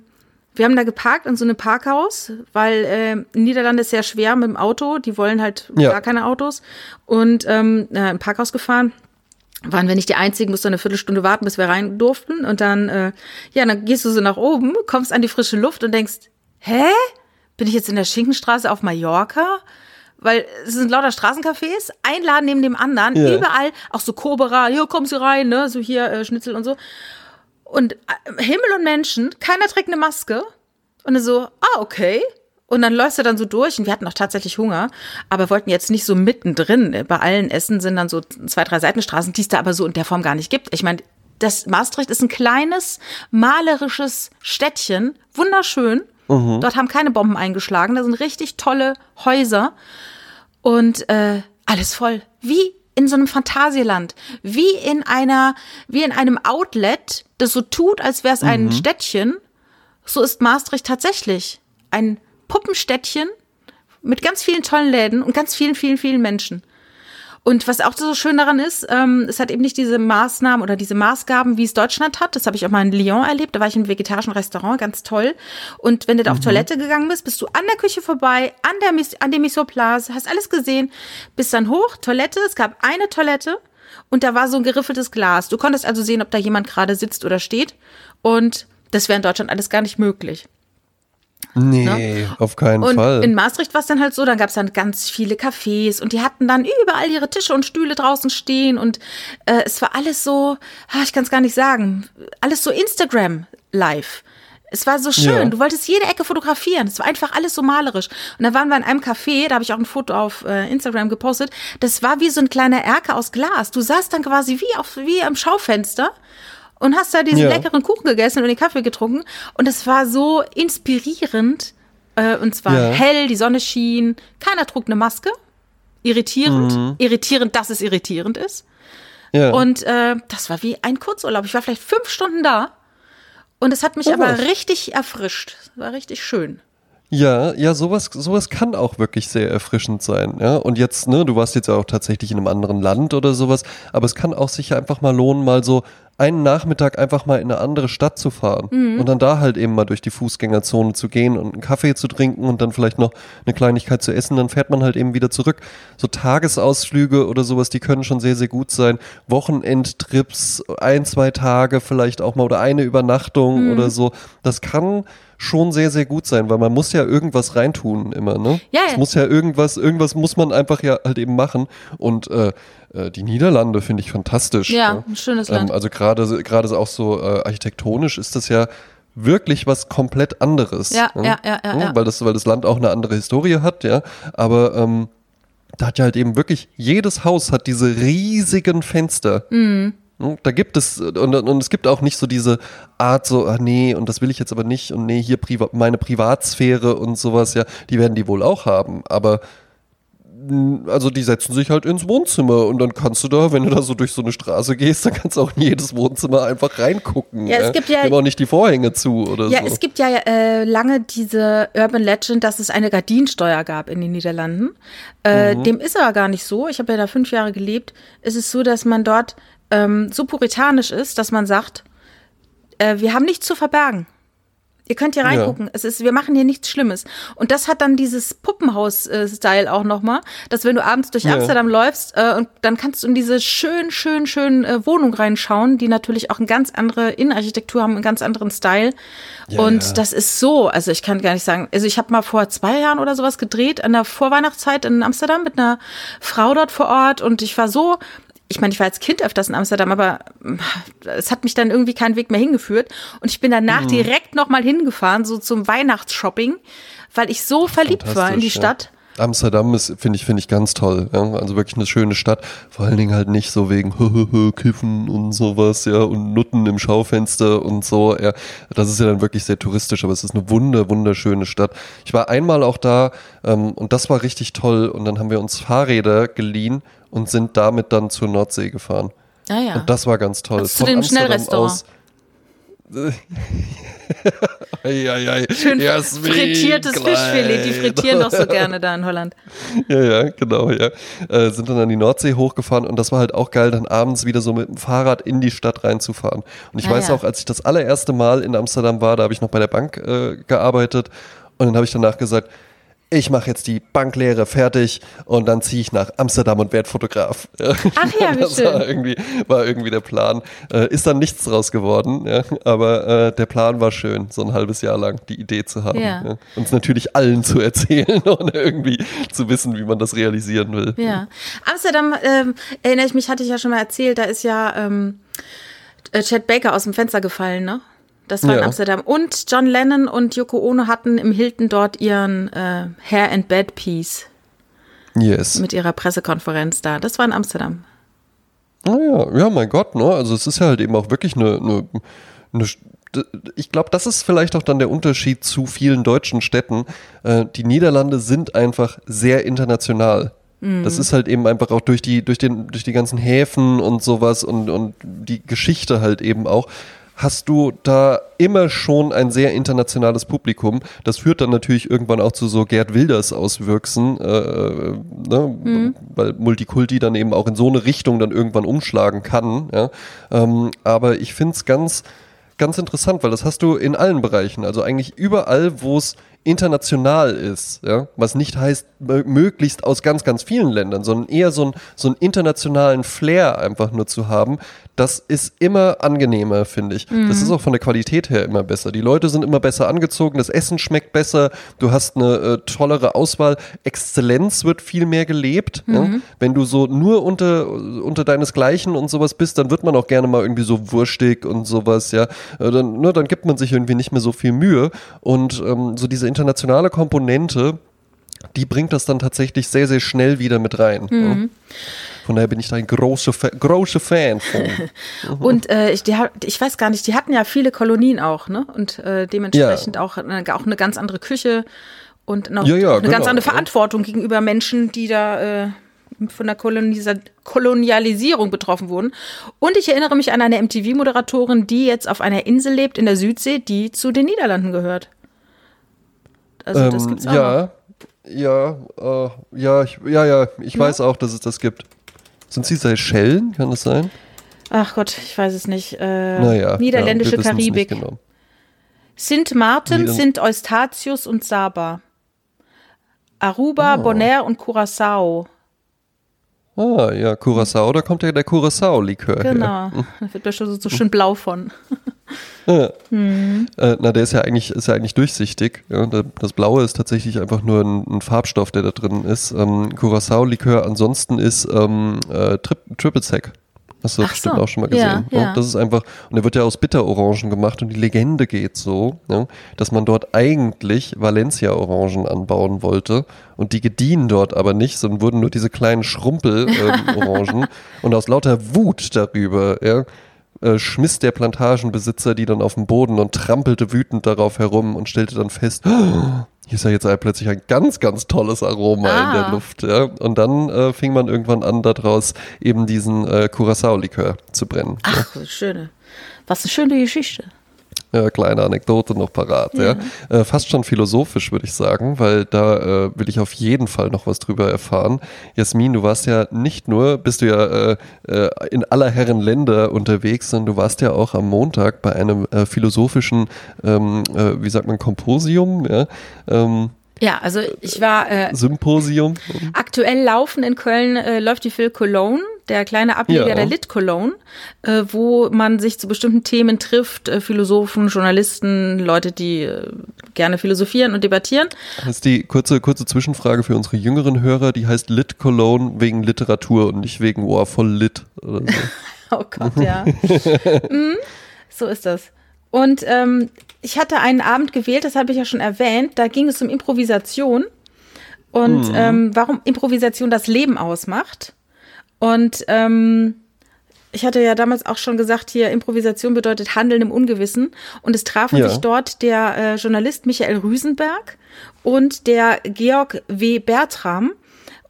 [SPEAKER 2] wir haben da geparkt in so einem Parkhaus, weil äh, in Niederlande ist sehr schwer mit dem Auto. Die wollen halt ja. gar keine Autos. Und ähm, äh, im Parkhaus gefahren. Waren wir nicht die Einzigen, mussten eine Viertelstunde warten, bis wir rein durften. Und dann, äh, ja, dann gehst du so nach oben, kommst an die frische Luft und denkst, hä? Bin ich jetzt in der Schinkenstraße auf Mallorca? weil es sind lauter Straßencafés, ein Laden neben dem anderen, ja. überall, auch so Kobera, hier kommen sie rein, ne, so hier äh, Schnitzel und so. Und äh, Himmel und Menschen, keiner trägt eine Maske. Und dann so, ah, okay. Und dann läufst du dann so durch und wir hatten auch tatsächlich Hunger, aber wollten jetzt nicht so mittendrin. Bei allen Essen sind dann so zwei, drei Seitenstraßen, die es da aber so in der Form gar nicht gibt. Ich meine, das Maastricht ist ein kleines, malerisches Städtchen, wunderschön. Mhm. Dort haben keine Bomben eingeschlagen. Da sind richtig tolle Häuser und äh, alles voll. Wie in so einem Fantasieland, wie in einer, wie in einem Outlet, das so tut, als wäre es ein mhm. Städtchen. So ist Maastricht tatsächlich ein Puppenstädtchen mit ganz vielen tollen Läden und ganz vielen, vielen, vielen Menschen. Und was auch so schön daran ist, ähm, es hat eben nicht diese Maßnahmen oder diese Maßgaben, wie es Deutschland hat. Das habe ich auch mal in Lyon erlebt. Da war ich im vegetarischen Restaurant, ganz toll. Und wenn du da mhm. auf Toilette gegangen bist, bist du an der Küche vorbei, an der an dem Misoplase, hast alles gesehen, bist dann hoch, Toilette. Es gab eine Toilette und da war so ein geriffeltes Glas. Du konntest also sehen, ob da jemand gerade sitzt oder steht. Und das wäre in Deutschland alles gar nicht möglich.
[SPEAKER 1] Nee, ne? auf keinen
[SPEAKER 2] und
[SPEAKER 1] Fall.
[SPEAKER 2] In Maastricht war es dann halt so, dann gab es dann ganz viele Cafés und die hatten dann überall ihre Tische und Stühle draußen stehen und äh, es war alles so, ich kann es gar nicht sagen, alles so Instagram live. Es war so schön. Ja. Du wolltest jede Ecke fotografieren. Es war einfach alles so malerisch. Und da waren wir in einem Café, da habe ich auch ein Foto auf äh, Instagram gepostet. Das war wie so ein kleiner Erker aus Glas. Du saßt dann quasi wie auf wie am Schaufenster und hast da diesen ja. leckeren Kuchen gegessen und den Kaffee getrunken. Und es war so inspirierend. Äh, und zwar ja. hell, die Sonne schien, keiner trug eine Maske. Irritierend. Mhm. Irritierend, dass es irritierend ist. Ja. Und äh, das war wie ein Kurzurlaub. Ich war vielleicht fünf Stunden da. Und es hat mich
[SPEAKER 1] Oh,
[SPEAKER 2] aber richtig erfrischt. Es war richtig schön.
[SPEAKER 1] Ja, ja, sowas, sowas kann auch wirklich sehr erfrischend sein. Ja? Und jetzt, ne, du warst jetzt ja auch tatsächlich in einem anderen Land oder sowas, aber es kann auch sicher einfach mal lohnen, mal so einen Nachmittag einfach mal in eine andere Stadt zu fahren und dann da halt eben mal durch die Fußgängerzone zu gehen und einen Kaffee zu trinken und dann vielleicht noch eine Kleinigkeit zu essen, dann fährt man halt eben wieder zurück. So Tagesausflüge oder sowas, die können schon sehr, sehr gut sein. Wochenendtrips, ein, zwei Tage vielleicht auch mal oder eine Übernachtung oder so. Das kann schon sehr, sehr gut sein, weil man muss ja irgendwas reintun immer, ne?
[SPEAKER 2] Ja,
[SPEAKER 1] Es muss ja irgendwas, irgendwas muss man einfach ja halt eben machen. Und äh, äh, die Niederlande finde ich fantastisch.
[SPEAKER 2] Ja,
[SPEAKER 1] ne?
[SPEAKER 2] ein schönes
[SPEAKER 1] Ähm,
[SPEAKER 2] Land.
[SPEAKER 1] also gerade gerade auch so äh, architektonisch ist das ja wirklich was komplett anderes.
[SPEAKER 2] Ja,
[SPEAKER 1] ne?
[SPEAKER 2] ja, ja, ja, ja.
[SPEAKER 1] Weil das, weil das Land auch eine andere Historie hat, ja. Aber ähm, da hat ja halt eben wirklich, jedes Haus hat diese riesigen Fenster.
[SPEAKER 2] Mhm.
[SPEAKER 1] Ne? Da gibt es, und, und es gibt auch nicht so diese Art, so, ah nee, und das will ich jetzt aber nicht, und nee, hier Priva meine Privatsphäre und sowas, ja, die werden die wohl auch haben, aber also die setzen sich halt ins Wohnzimmer und dann kannst du da, wenn du da so durch so eine Straße gehst, dann kannst du auch in jedes Wohnzimmer einfach reingucken.
[SPEAKER 2] Ja, es gibt ja-
[SPEAKER 1] haben auch nicht die Vorhänge zu oder
[SPEAKER 2] Ja,
[SPEAKER 1] so.
[SPEAKER 2] es gibt ja äh, lange diese Urban Legend, dass es eine Gardinensteuer gab in den Niederlanden. Äh,
[SPEAKER 1] Mhm.
[SPEAKER 2] Dem ist aber gar nicht so. Ich habe ja da fünf Jahre gelebt. Es ist so, dass man dort ähm, so puritanisch ist, dass man sagt, äh, wir haben nichts zu verbergen. Ihr könnt hier
[SPEAKER 1] Ja.
[SPEAKER 2] reingucken. Es ist, wir machen hier nichts Schlimmes. Und das hat dann dieses Puppenhaus-Style auch nochmal, dass wenn du abends durch
[SPEAKER 1] Ja.
[SPEAKER 2] Amsterdam läufst äh, und dann kannst du in diese schön, schön, schön äh, Wohnung reinschauen, die natürlich auch eine ganz andere Innenarchitektur haben, einen ganz anderen Style.
[SPEAKER 1] Ja,
[SPEAKER 2] und
[SPEAKER 1] ja.
[SPEAKER 2] das ist so, also ich kann gar nicht sagen, also ich habe mal vor zwei Jahren oder sowas gedreht an der Vorweihnachtszeit in Amsterdam mit einer Frau dort vor Ort und ich war so ich meine, ich war als Kind öfters in Amsterdam, aber mm, es hat mich dann irgendwie keinen Weg mehr hingeführt. Und ich bin danach direkt nochmal hingefahren, so zum Weihnachtsshopping, weil ich so verliebt war in die
[SPEAKER 1] Fantastisch, ja.
[SPEAKER 2] Stadt.
[SPEAKER 1] Amsterdam ist, finde ich, finde ich ganz toll. Ja? Also wirklich eine schöne Stadt. Vor allen Dingen halt nicht so wegen Kiffen und sowas, ja, und Nutten im Schaufenster und so. Ja, das ist ja dann wirklich sehr touristisch, aber es ist eine wunder, wunderschöne Stadt. Ich war einmal auch da ähm, und das war richtig toll. Und dann haben wir uns Fahrräder geliehen und sind damit dann zur Nordsee gefahren.
[SPEAKER 2] Ah ja.
[SPEAKER 1] Und das war ganz toll.
[SPEAKER 2] Zu dem Schnellrestaurant.
[SPEAKER 1] Eieiei.
[SPEAKER 2] Schön
[SPEAKER 1] Jasmin
[SPEAKER 2] frittiertes
[SPEAKER 1] Klein.
[SPEAKER 2] Fischfilet, die frittieren doch so gerne da in Holland.
[SPEAKER 1] Ja, ja, genau, ja. Äh, sind dann an die Nordsee hochgefahren und das war halt auch geil, dann abends wieder so mit dem Fahrrad in die Stadt reinzufahren. Und ich
[SPEAKER 2] Ah,
[SPEAKER 1] weiß
[SPEAKER 2] ja.
[SPEAKER 1] auch, als ich das allererste Mal in Amsterdam war, da habe ich noch bei der Bank äh, gearbeitet und dann habe ich danach gesagt, ich mache jetzt die Banklehre fertig und dann ziehe ich nach Amsterdam und werde Fotograf.
[SPEAKER 2] Ach ja, wie
[SPEAKER 1] das
[SPEAKER 2] schön.
[SPEAKER 1] war irgendwie, war irgendwie der Plan. Äh, ist dann nichts draus geworden, ja, aber äh, der Plan war schön, so ein halbes Jahr lang die Idee zu haben.
[SPEAKER 2] Ja.
[SPEAKER 1] Ja. Uns natürlich allen zu erzählen und irgendwie zu wissen, wie man das realisieren will.
[SPEAKER 2] Ja. Amsterdam, ähm, erinnere ich mich, hatte ich ja schon mal erzählt, da ist ja ähm, äh, Chad Baker aus dem Fenster gefallen, ne? Das war in
[SPEAKER 1] Ja.
[SPEAKER 2] Amsterdam. Und John Lennon und Yoko Ono hatten im Hilton dort ihren äh, Hair and Bed Piece
[SPEAKER 1] Yes.
[SPEAKER 2] mit ihrer Pressekonferenz da. Das war in Amsterdam.
[SPEAKER 1] Ah ja, ja, mein Gott, ne? Also es ist ja halt eben auch wirklich eine, eine, eine ich glaube, das ist vielleicht auch dann der Unterschied zu vielen deutschen Städten. Äh, die Niederlande sind einfach sehr international. Das ist halt eben einfach auch durch die, durch den, durch die ganzen Häfen und sowas und, und die Geschichte halt eben auch. Hast du da immer schon ein sehr internationales Publikum. Das führt dann natürlich irgendwann auch zu so Gerd Wilders Auswüchsen, äh, ne? weil Multikulti dann eben auch in so eine Richtung dann irgendwann umschlagen kann. Ja? Ähm, aber ich finde es ganz, ganz interessant, weil das hast du in allen Bereichen. Also eigentlich überall, wo es international ist, ja, was nicht heißt, mö- möglichst aus ganz, ganz vielen Ländern, sondern eher so, ein, so einen internationalen Flair einfach nur zu haben, das ist immer angenehmer, finde ich. Das ist auch von der Qualität her immer besser. Die Leute sind immer besser angezogen, das Essen schmeckt besser, du hast eine äh, tollere Auswahl, Exzellenz wird viel mehr gelebt. Ja? Wenn du so nur unter, unter deinesgleichen und sowas bist, dann wird man auch gerne mal irgendwie so wurstig und sowas, ja. Äh, Dann, ne, dann gibt man sich irgendwie nicht mehr so viel Mühe. Und ähm, so diese internationale Komponente, die bringt das dann tatsächlich sehr, sehr schnell wieder mit rein. Ja? Von daher bin ich da ein großer, Fa großer Fan von.
[SPEAKER 2] Und äh, ich, die, ich weiß gar nicht, die hatten ja viele Kolonien auch, ne? Und äh, dementsprechend auch, eine, auch eine ganz andere Küche und noch
[SPEAKER 1] Ja, ja,
[SPEAKER 2] eine ganz
[SPEAKER 1] genau,
[SPEAKER 2] andere
[SPEAKER 1] ja.
[SPEAKER 2] Verantwortung gegenüber Menschen, die da äh, von der Kolonisa Kolonialisierung betroffen wurden. Und ich erinnere mich an eine MTV-Moderatorin, die jetzt auf einer Insel lebt in der Südsee, die zu den Niederlanden gehört.
[SPEAKER 1] Also das ähm, gibt's auch. Ja, ja, äh, ja, ich, ja, ja, ich ja? weiß auch, dass es das gibt. Sind sie Seychellen? Kann das sein?
[SPEAKER 2] Ach Gott, ich weiß es nicht. Äh, naja, niederländische ja, Karibik. Genau. Sint Martin, Sint Eustatius und Saba. Aruba, oh. Bonaire und Curacao.
[SPEAKER 1] Ah, ja, Curacao, da kommt ja der Curacao-Likör
[SPEAKER 2] Genau, her. da wird da schon so, so schön blau von.
[SPEAKER 1] Ja. Hm. Äh, na, der ist ja eigentlich, ist ja eigentlich durchsichtig. Ja, das Blaue ist tatsächlich einfach nur ein, ein Farbstoff, der da drin ist. Ähm, Curacao-Likör ansonsten ist ähm, äh, Tri Triple Sec. Hast du Ach bestimmt so. auch schon mal gesehen. Ja, ja. Das ist einfach, und der wird ja aus Bitterorangen gemacht und die Legende geht so, ja, dass man dort eigentlich Valencia-Orangen anbauen wollte und die gediehen dort aber nicht, sondern wurden nur diese kleinen Schrumpel-Orangen ähm, und aus lauter Wut darüber, ja, äh, schmiss der Plantagenbesitzer die dann auf den Boden und trampelte wütend darauf herum und stellte dann fest, oh, hier ist ja jetzt plötzlich ein ganz, ganz tolles Aroma ah. in der ah. Luft. Ja? Und dann äh, fing man irgendwann an, daraus eben diesen äh, Curacao-Likör zu brennen.
[SPEAKER 2] Ach, ja? schöne. Was eine schöne Geschichte.
[SPEAKER 1] Ja, kleine Anekdote noch parat. Ja. ja. Äh, fast schon philosophisch, würde ich sagen, weil da äh, will ich auf jeden Fall noch was drüber erfahren. Jasmin, du warst ja nicht nur, bist du ja äh, äh in aller Herren Länder unterwegs, sondern du warst ja auch am Montag bei einem äh, philosophischen, ähm, äh, wie sagt man, Komposium, ja. Ähm,
[SPEAKER 2] ja, also ich war
[SPEAKER 1] äh, Symposium.
[SPEAKER 2] Aktuell laufen in Köln äh, läuft die Phil Cologne, der kleine Ableger ja. der Lit Cologne, äh, wo man sich zu bestimmten Themen trifft, äh, Philosophen, Journalisten, Leute, die äh, gerne philosophieren und debattieren.
[SPEAKER 1] Das ist die kurze kurze Zwischenfrage für unsere jüngeren Hörer, die heißt Lit Cologne wegen Literatur und nicht wegen wow, voll lit oder so.
[SPEAKER 2] oh Gott, ja. mm, so ist das. Und ähm, ich hatte einen Abend gewählt, das habe ich ja schon erwähnt, da ging es um Improvisation und mhm. ähm, warum Improvisation das Leben ausmacht. Und ähm, ich hatte ja damals auch schon gesagt, hier Improvisation bedeutet Handeln im Ungewissen. Und es trafen ja. sich dort der äh, Journalist Michael Rüsenberg und der Georg W. Bertram.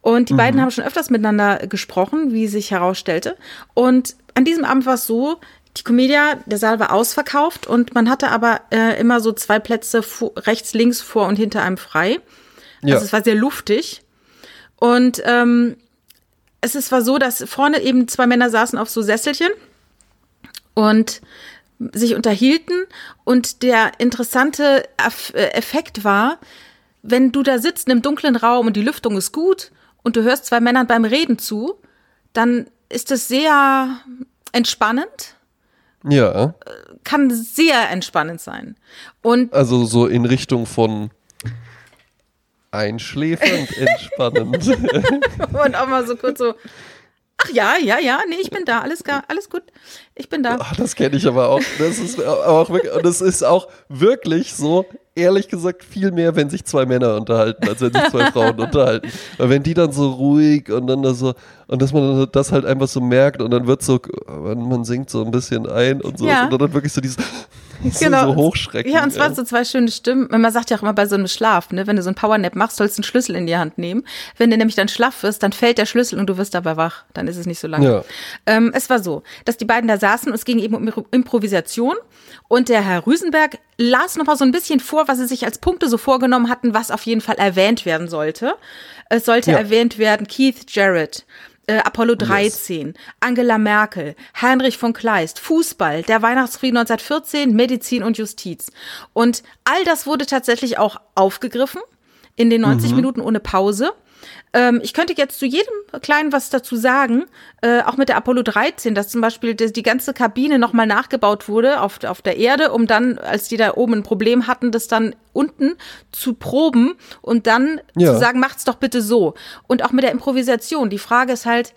[SPEAKER 2] Und die mhm. beiden haben schon öfters miteinander gesprochen, wie sich herausstellte. Und an diesem Abend war es so, die Comedia, der Saal war ausverkauft und man hatte aber äh, immer so zwei Plätze rechts, links, vor und hinter einem frei. Ja. Also es war sehr luftig. Und ähm, es ist, war so, dass vorne eben zwei Männer saßen auf so Sesselchen und sich unterhielten. Und der interessante äh, Effekt war, wenn du da sitzt in einem dunklen Raum und die Lüftung ist gut und du hörst zwei Männern beim Reden zu, dann ist es sehr entspannend
[SPEAKER 1] ja.
[SPEAKER 2] Kann sehr entspannend sein. Und
[SPEAKER 1] also so in Richtung von einschläfernd entspannend.
[SPEAKER 2] Und auch mal so kurz so, ach ja, ja, ja, nee, ich bin da, alles, gar, alles gut, ich bin da.
[SPEAKER 1] Ach, das kenne ich aber auch. Das ist auch wirklich, es ist auch wirklich so, ehrlich gesagt viel mehr, wenn sich zwei Männer unterhalten, als wenn sich zwei Frauen unterhalten. Weil wenn die dann so ruhig und dann da so, und dass man das halt einfach so merkt und dann wird so, man singt so ein bisschen ein und so, ja. und dann wirklich so dieses genau. so hochschrecken.
[SPEAKER 2] Ja, und zwar ja. so zwei schöne Stimmen. Man sagt ja auch immer bei so einem Schlaf, ne, wenn du so einen Powernap machst, sollst du einen Schlüssel in die Hand nehmen. Wenn du nämlich dann schlaff wirst, dann fällt der Schlüssel und du wirst dabei wach. Dann ist es nicht so lange. Ja. Ähm, es war so, dass die beiden da saßen und es ging eben um Improvisation. Und der Herr Rüsenberg las noch mal so ein bisschen vor, was sie sich als Punkte so vorgenommen hatten, was auf jeden Fall erwähnt werden sollte. Es sollte ja. erwähnt werden Keith Jarrett, äh, Apollo 13, yes. Angela Merkel, Heinrich von Kleist, Fußball, der Weihnachtsfrieden 1914, Medizin und Justiz. Und all das wurde tatsächlich auch aufgegriffen in den 90 mhm. Minuten ohne Pause. Ähm, ich könnte jetzt zu jedem Kleinen was dazu sagen, äh, auch mit der Apollo 13, dass zum Beispiel die, die ganze Kabine nochmal nachgebaut wurde auf, auf der Erde, um dann, als die da oben ein Problem hatten, das dann unten zu proben und dann ja. zu sagen, macht's doch bitte so. Und auch mit der Improvisation. Die Frage ist halt,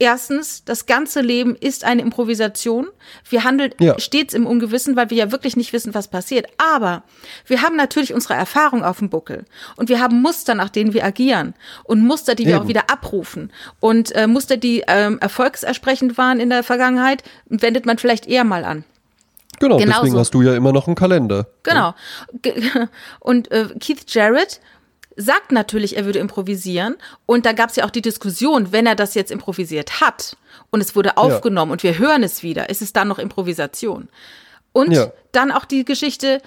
[SPEAKER 2] Erstens, das ganze Leben ist eine Improvisation. Wir handeln ja. stets im Ungewissen, weil wir ja wirklich nicht wissen, was passiert. Aber wir haben natürlich unsere Erfahrung auf dem Buckel und wir haben Muster, nach denen wir agieren und Muster, die wir Eben. auch wieder abrufen und äh, Muster, die ähm, erfolgsersprechend waren in der Vergangenheit, wendet man vielleicht eher mal an.
[SPEAKER 1] Genau, Genauso. deswegen hast du ja immer noch einen Kalender.
[SPEAKER 2] Genau. Und äh, Keith Jarrett sagt natürlich, er würde improvisieren. Und da gab es ja auch die Diskussion, wenn er das jetzt improvisiert hat und es wurde aufgenommen ja. und wir hören es wieder, ist es dann noch Improvisation? Und ja. dann auch die Geschichte,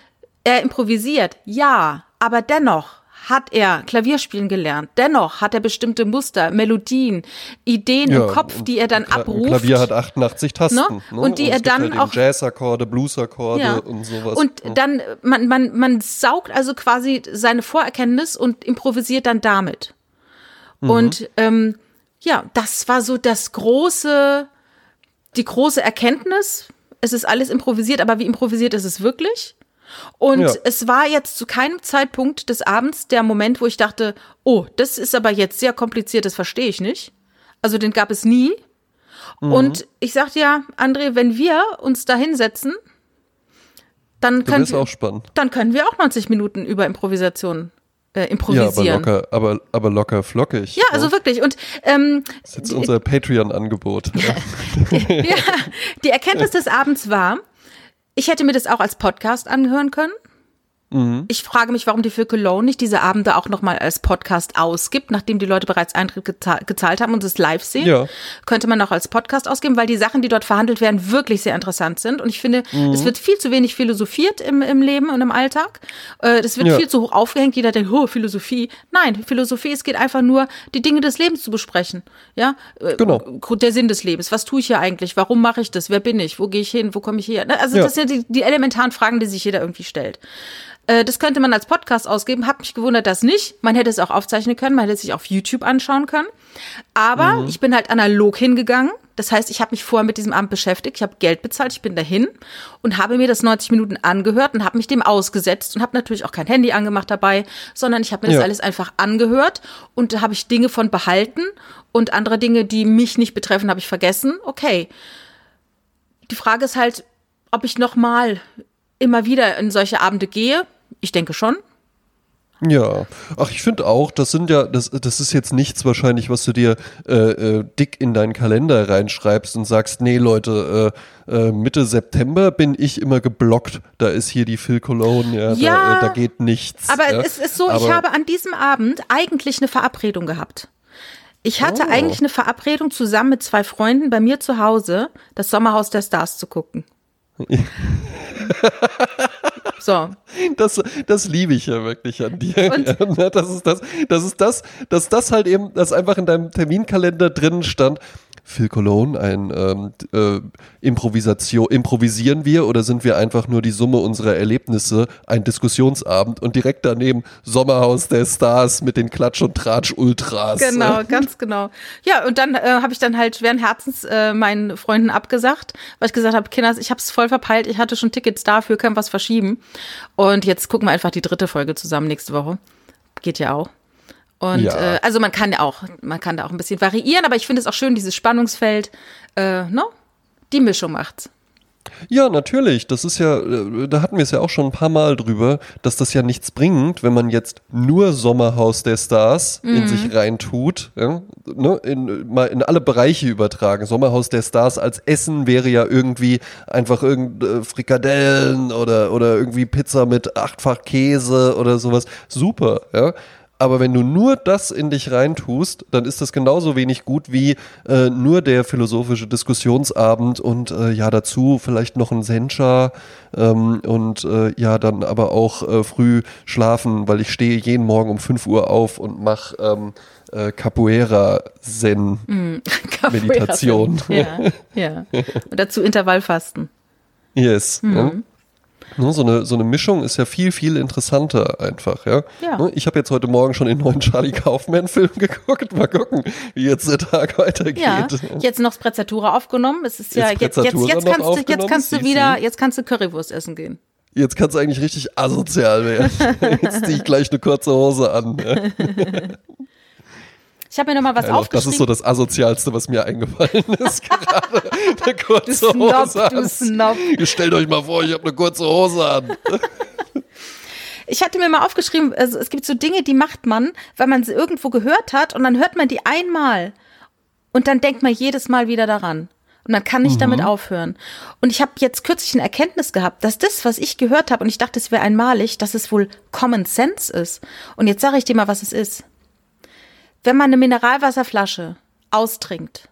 [SPEAKER 2] er improvisiert, ja, aber dennoch hat er Klavierspielen gelernt. Dennoch hat er bestimmte Muster, Melodien, Ideen ja, im Kopf, die er dann Kla abruft.
[SPEAKER 1] Klavier hat 88 Tasten. Ne?
[SPEAKER 2] Ne? Und die und er dann
[SPEAKER 1] halt
[SPEAKER 2] auch
[SPEAKER 1] Jazzakkorde, Bluesakkorde ja. und sowas.
[SPEAKER 2] Und ne? dann man man man saugt also quasi seine Vorerkenntnis und improvisiert dann damit. Mhm. Und ähm, ja, das war so das große, die große Erkenntnis. Es ist alles improvisiert, aber wie improvisiert ist es wirklich? Und ja. es war jetzt zu keinem Zeitpunkt des Abends der Moment, wo ich dachte, oh, das ist aber jetzt sehr kompliziert, das verstehe ich nicht. Also den gab es nie. Mhm. Und ich sagte ja, André, wenn wir uns da hinsetzen, dann können, wir, dann können wir auch 90 Minuten über Improvisation äh, improvisieren.
[SPEAKER 1] Ja, aber locker, aber, aber locker flockig.
[SPEAKER 2] Ja, also wirklich. Und ähm,
[SPEAKER 1] das ist jetzt unser Patreon-Angebot.
[SPEAKER 2] ja, die Erkenntnis des Abends war, ich hätte mir das auch als Podcast anhören können. Mhm. Ich frage mich, warum die für Cologne nicht diese Abende auch nochmal als Podcast ausgibt, nachdem die Leute bereits Eintritt gezahlt haben und es live sehen. Ja. Könnte man auch als Podcast ausgeben, weil die Sachen, die dort verhandelt werden, wirklich sehr interessant sind. Und ich finde, mhm. es wird viel zu wenig philosophiert im, im Leben und im Alltag. Äh, das wird ja. viel zu hoch aufgehängt. Jeder denkt, oh, Philosophie. Nein, Philosophie, es geht einfach nur, die Dinge des Lebens zu besprechen. Ja, äh, genau. Der Sinn des Lebens. Was tue ich hier eigentlich? Warum mache ich das? Wer bin ich? Wo gehe ich hin? Wo komme ich her? Also ja. das sind die, die elementaren Fragen, die sich jeder irgendwie stellt. Äh, das könnte man als Podcast ausgeben. Hab mich gewundert, dass nicht. Man hätte es auch aufzeichnen können, man hätte es sich auf YouTube anschauen können. Aber mhm. ich bin halt analog hingegangen. Das heißt, ich habe mich vorher mit diesem Amt beschäftigt, ich habe Geld bezahlt, ich bin dahin und habe mir das 90 Minuten angehört und habe mich dem ausgesetzt und habe natürlich auch kein Handy angemacht dabei, sondern ich habe mir ja. das alles einfach angehört und da habe ich Dinge von behalten und andere Dinge, die mich nicht betreffen, habe ich vergessen. Okay. Die Frage ist halt, ob ich noch mal immer wieder in solche Abende gehe. Ich denke schon.
[SPEAKER 1] Ja, ach, ich finde auch, das sind ja, das, das ist jetzt nichts wahrscheinlich, was du dir äh, äh, dick in deinen Kalender reinschreibst und sagst, nee, Leute, äh, äh, Mitte September bin ich immer geblockt. Da ist hier die Phil Cologne, ja, ja da, äh, da, geht nichts.
[SPEAKER 2] Aber
[SPEAKER 1] ja.
[SPEAKER 2] es ist so, aber ich habe an diesem Abend eigentlich eine Verabredung gehabt. Ich hatte oh. eigentlich eine Verabredung zusammen mit zwei Freunden bei mir zu Hause, das Sommerhaus der Stars zu gucken.
[SPEAKER 1] So. Das, das liebe ich ja wirklich an dir. Und? Das ist das, das ist das, dass das halt eben, das einfach in deinem Terminkalender drin stand. Phil Cologne, ein ähm, äh, Improvisation, improvisieren wir oder sind wir einfach nur die Summe unserer Erlebnisse, ein Diskussionsabend und direkt daneben Sommerhaus der Stars mit den Klatsch- und Tratsch-Ultras.
[SPEAKER 2] Genau, ganz genau. Ja, und dann äh, habe ich dann halt schweren Herzens äh, meinen Freunden abgesagt, weil ich gesagt habe, Kinders, ich habe es voll verpeilt, ich hatte schon Tickets dafür, können was verschieben. Und jetzt gucken wir einfach die dritte Folge zusammen nächste Woche. Geht ja auch. Und ja. äh, also man kann ja auch, man kann da auch ein bisschen variieren, aber ich finde es auch schön, dieses Spannungsfeld, äh, no? Die Mischung macht's.
[SPEAKER 1] Ja, natürlich. Das ist ja, äh, da hatten wir es ja auch schon ein paar Mal drüber, dass das ja nichts bringt, wenn man jetzt nur Sommerhaus der Stars mhm. in sich reintut, ja, ne, in, mal in alle Bereiche übertragen. Sommerhaus der Stars als Essen wäre ja irgendwie einfach irgend äh, Frikadellen oder, oder irgendwie Pizza mit achtfach Käse oder sowas. Super, ja. Aber wenn du nur das in dich reintust, dann ist das genauso wenig gut wie äh, nur der philosophische Diskussionsabend und äh, ja dazu vielleicht noch ein Sencha ähm, und äh, ja dann aber auch äh, früh schlafen, weil ich stehe jeden Morgen um 5 Uhr auf und mache ähm, äh, Capoeira Zen mm, Meditation.
[SPEAKER 2] ja, ja. Und dazu Intervallfasten.
[SPEAKER 1] Yes. Mhm. Ne, so, eine, so eine Mischung ist ja viel, viel interessanter einfach, ja. ja. Ne, ich habe jetzt heute Morgen schon den neuen Charlie Kaufman-Film geguckt. Mal gucken, wie jetzt der Tag weitergeht. Ja,
[SPEAKER 2] jetzt noch Sprezzatura aufgenommen. Es ist ja jetzt, jetzt, jetzt, jetzt kannst du, jetzt kannst du wieder, jetzt kannst du Currywurst essen gehen.
[SPEAKER 1] Jetzt kannst du eigentlich richtig asozial werden. Jetzt ziehe ich gleich eine kurze Hose an. Ja.
[SPEAKER 2] Ich habe mir noch mal was ja, aufgeschrieben.
[SPEAKER 1] Das ist so das Asozialste, was mir eingefallen ist gerade. Eine kurze
[SPEAKER 2] du Snob, Hose an. Du Snob.
[SPEAKER 1] Stellt euch mal vor, ich habe eine kurze Hose an.
[SPEAKER 2] Ich hatte mir mal aufgeschrieben, also es gibt so Dinge, die macht man, weil man sie irgendwo gehört hat und dann hört man die einmal und dann denkt man jedes Mal wieder daran. Und man kann nicht mhm. damit aufhören. Und ich habe jetzt kürzlich eine Erkenntnis gehabt, dass das, was ich gehört habe, und ich dachte, es wäre einmalig, dass es wohl Common Sense ist. Und jetzt sage ich dir mal, was es ist. Wenn man eine Mineralwasserflasche austrinkt.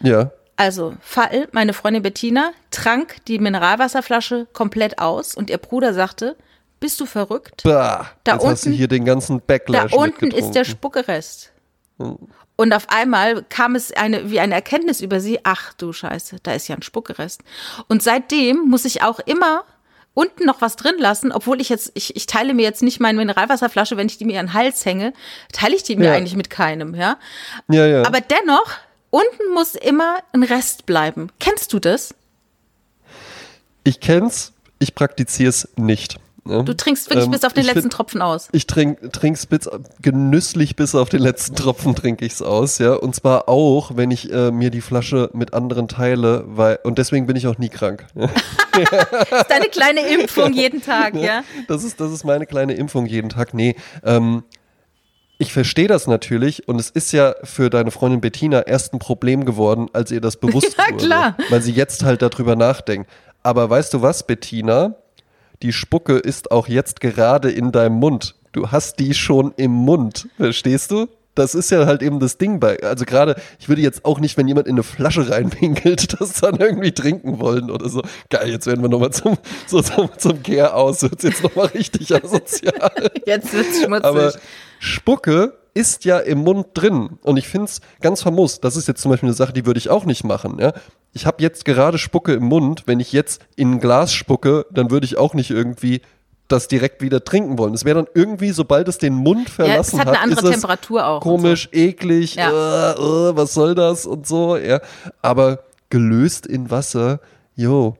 [SPEAKER 1] Ja.
[SPEAKER 2] Also, Fall, meine Freundin Bettina trank die Mineralwasserflasche komplett aus und ihr Bruder sagte, bist du verrückt?
[SPEAKER 1] Bah, da jetzt unten, hast du hier den ganzen Backlash
[SPEAKER 2] Da unten ist der Spuckerest. Hm. Und auf einmal kam es eine, wie eine Erkenntnis über sie, ach du Scheiße, da ist ja ein Spuckerest. Und seitdem muss ich auch immer unten noch was drin lassen, obwohl ich jetzt, ich, ich teile mir jetzt nicht meine Mineralwasserflasche, wenn ich die mir an den Hals hänge, teile ich die mir ja. eigentlich mit keinem, ja?
[SPEAKER 1] Ja, ja.
[SPEAKER 2] Aber dennoch, unten muss immer ein Rest bleiben. Kennst du das?
[SPEAKER 1] Ich kenn's, ich praktiziere es nicht.
[SPEAKER 2] Ja. Du trinkst wirklich ähm, bis auf den letzten
[SPEAKER 1] find,
[SPEAKER 2] Tropfen aus.
[SPEAKER 1] Ich trink, trink's bis, genüsslich bis auf den letzten Tropfen trinke ich's aus, ja. Und zwar auch, wenn ich äh, mir die Flasche mit anderen teile, weil, und deswegen bin ich auch nie krank. das
[SPEAKER 2] ist deine kleine Impfung jeden Tag, ja?
[SPEAKER 1] Das ist, das ist meine kleine Impfung jeden Tag. Nee, ähm, ich verstehe das natürlich und es ist ja für deine Freundin Bettina erst ein Problem geworden, als ihr das bewusst ja, wurde. Klar. Weil sie jetzt halt darüber nachdenkt. Aber weißt du was, Bettina? Die Spucke ist auch jetzt gerade in deinem Mund. Du hast die schon im Mund. Verstehst du? Das ist ja halt eben das Ding bei. Also gerade, ich würde jetzt auch nicht, wenn jemand in eine Flasche reinpinkelt, das dann irgendwie trinken wollen oder so. Geil, jetzt werden wir nochmal zum, so zum, zum Gär aus. Wird's jetzt nochmal richtig asozial.
[SPEAKER 2] Jetzt wird's schmutzig.
[SPEAKER 1] Aber Spucke ist ja im Mund drin. Und ich finde es ganz famos. Das ist jetzt zum Beispiel eine Sache, die würde ich auch nicht machen. Ja? Ich habe jetzt gerade Spucke im Mund. Wenn ich jetzt in ein Glas spucke, dann würde ich auch nicht irgendwie das direkt wieder trinken wollen. Es wäre dann irgendwie, sobald es den Mund verlassen ja, es hat, eine andere
[SPEAKER 2] Temperatur auch
[SPEAKER 1] komisch, so. eklig, ja. uh, uh, was soll das und so. Ja. Aber gelöst in Wasser, jo,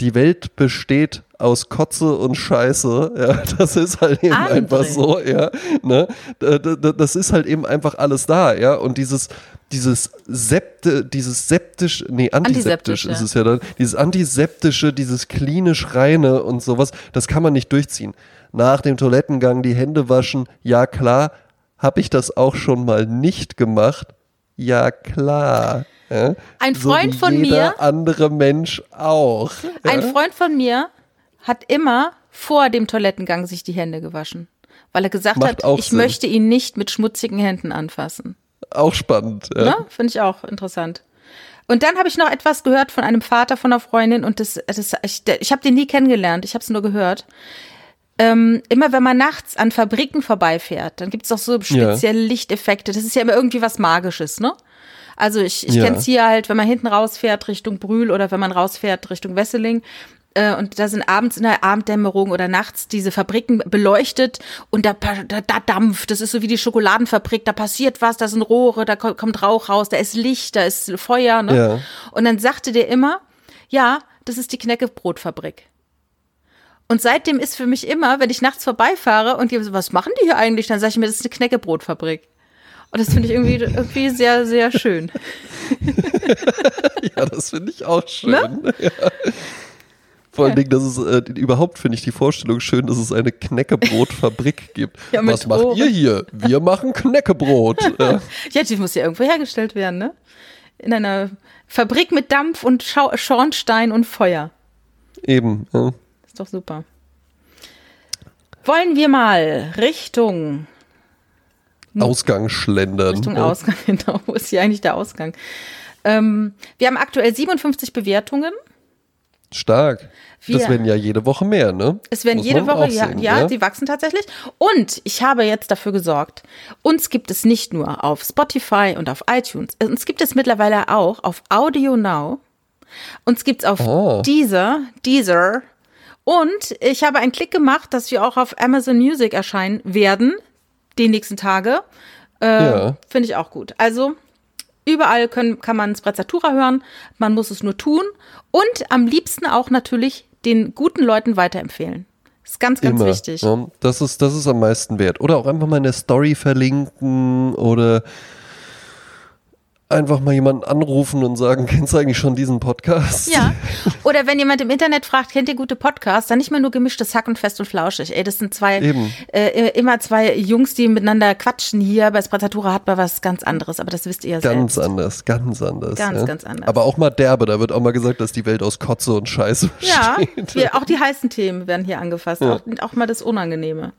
[SPEAKER 1] die Welt besteht aus Kotze und Scheiße. Ja, das ist halt eben André. einfach so, ja. Ne? Das ist halt eben einfach alles da, ja. Und dieses, dieses septe, dieses septisch, nee, antiseptisch, antiseptisch ist ja. es ja dann, dieses antiseptische, dieses klinisch reine und sowas, das kann man nicht durchziehen. Nach dem Toilettengang die Hände waschen, ja klar, habe ich das auch schon mal nicht gemacht. Ja klar. Ja?
[SPEAKER 2] Ein Freund
[SPEAKER 1] so
[SPEAKER 2] von
[SPEAKER 1] jeder
[SPEAKER 2] mir.
[SPEAKER 1] andere Mensch auch.
[SPEAKER 2] Ein Freund von mir hat immer vor dem Toilettengang sich die Hände gewaschen, weil er gesagt Macht hat, ich Sinn. möchte ihn nicht mit schmutzigen Händen anfassen.
[SPEAKER 1] Auch spannend. Ja.
[SPEAKER 2] Ne? Finde ich auch interessant. Und dann habe ich noch etwas gehört von einem Vater von einer Freundin und das, das ich, ich habe den nie kennengelernt, ich habe es nur gehört. Ähm, immer wenn man nachts an Fabriken vorbeifährt, dann gibt es auch so spezielle ja. Lichteffekte. Das ist ja immer irgendwie was Magisches, ne? Also ich, ich ja. kenne es hier halt, wenn man hinten rausfährt Richtung Brühl oder wenn man rausfährt Richtung Wesseling, und da sind abends in der Abenddämmerung oder nachts diese Fabriken beleuchtet und da, da, da dampft, das ist so wie die Schokoladenfabrik, da passiert was, da sind Rohre, da kommt Rauch raus, da ist Licht, da ist Feuer. Ne? Ja. Und dann sagte der immer, ja, das ist die Knäckebrotfabrik. Und seitdem ist für mich immer, wenn ich nachts vorbeifahre und die so, was machen die hier eigentlich, dann sage ich mir, das ist eine Knäckebrotfabrik. Und das finde ich irgendwie, irgendwie sehr, sehr schön.
[SPEAKER 1] ja, das finde ich auch schön. Ne? Ja. Vor allen Dingen, dass es äh, überhaupt finde ich die Vorstellung schön, dass es eine Knäckebrotfabrik gibt. Ja, Was macht Ohren. ihr hier? Wir machen Knäckebrot.
[SPEAKER 2] ja. ja, die muss ja irgendwo hergestellt werden, ne? In einer Fabrik mit Dampf und Schau Schornstein und Feuer.
[SPEAKER 1] Eben, ja.
[SPEAKER 2] Ist doch super. Wollen wir mal Richtung
[SPEAKER 1] Ausgang schlendern.
[SPEAKER 2] Richtung ja. Ausgang, genau. Wo ist hier eigentlich der Ausgang? Ähm, wir haben aktuell 57 Bewertungen.
[SPEAKER 1] Stark. Wir, das werden ja jede Woche mehr, ne?
[SPEAKER 2] Es werden Muss jede Woche, ja, sehen, ja, ja, die wachsen tatsächlich. Und ich habe jetzt dafür gesorgt, uns gibt es nicht nur auf Spotify und auf iTunes, uns gibt es mittlerweile auch auf Audio Now. Uns gibt es auf oh. Deezer, Deezer. Und ich habe einen Klick gemacht, dass wir auch auf Amazon Music erscheinen werden, die nächsten Tage. Äh, ja. Finde ich auch gut. Also Überall können, kann man Sprezzatura hören. Man muss es nur tun. Und am liebsten auch natürlich den guten Leuten weiterempfehlen. Das ist ganz, ganz Immer, wichtig.
[SPEAKER 1] Ja, das, ist, das ist am meisten wert. Oder auch einfach mal in der Story verlinken oder einfach mal jemanden anrufen und sagen, kennst du eigentlich schon diesen Podcast?
[SPEAKER 2] Ja. Oder wenn jemand im Internet fragt, kennt ihr gute Podcasts, dann nicht mehr nur gemischtes Hack und fest und flauschig. Ey, das sind zwei, äh, immer zwei Jungs, die miteinander quatschen hier. Bei Sprezzatura hat man was ganz anderes, aber das wisst ihr ja
[SPEAKER 1] Ganz
[SPEAKER 2] selbst.
[SPEAKER 1] anders, ganz anders.
[SPEAKER 2] Ganz,
[SPEAKER 1] ja.
[SPEAKER 2] ganz anders.
[SPEAKER 1] Aber auch mal derbe, da wird auch mal gesagt, dass die Welt aus Kotze und Scheiße
[SPEAKER 2] Ja,
[SPEAKER 1] besteht.
[SPEAKER 2] wir, auch die heißen Themen werden hier angefasst, auch, auch mal das Unangenehme.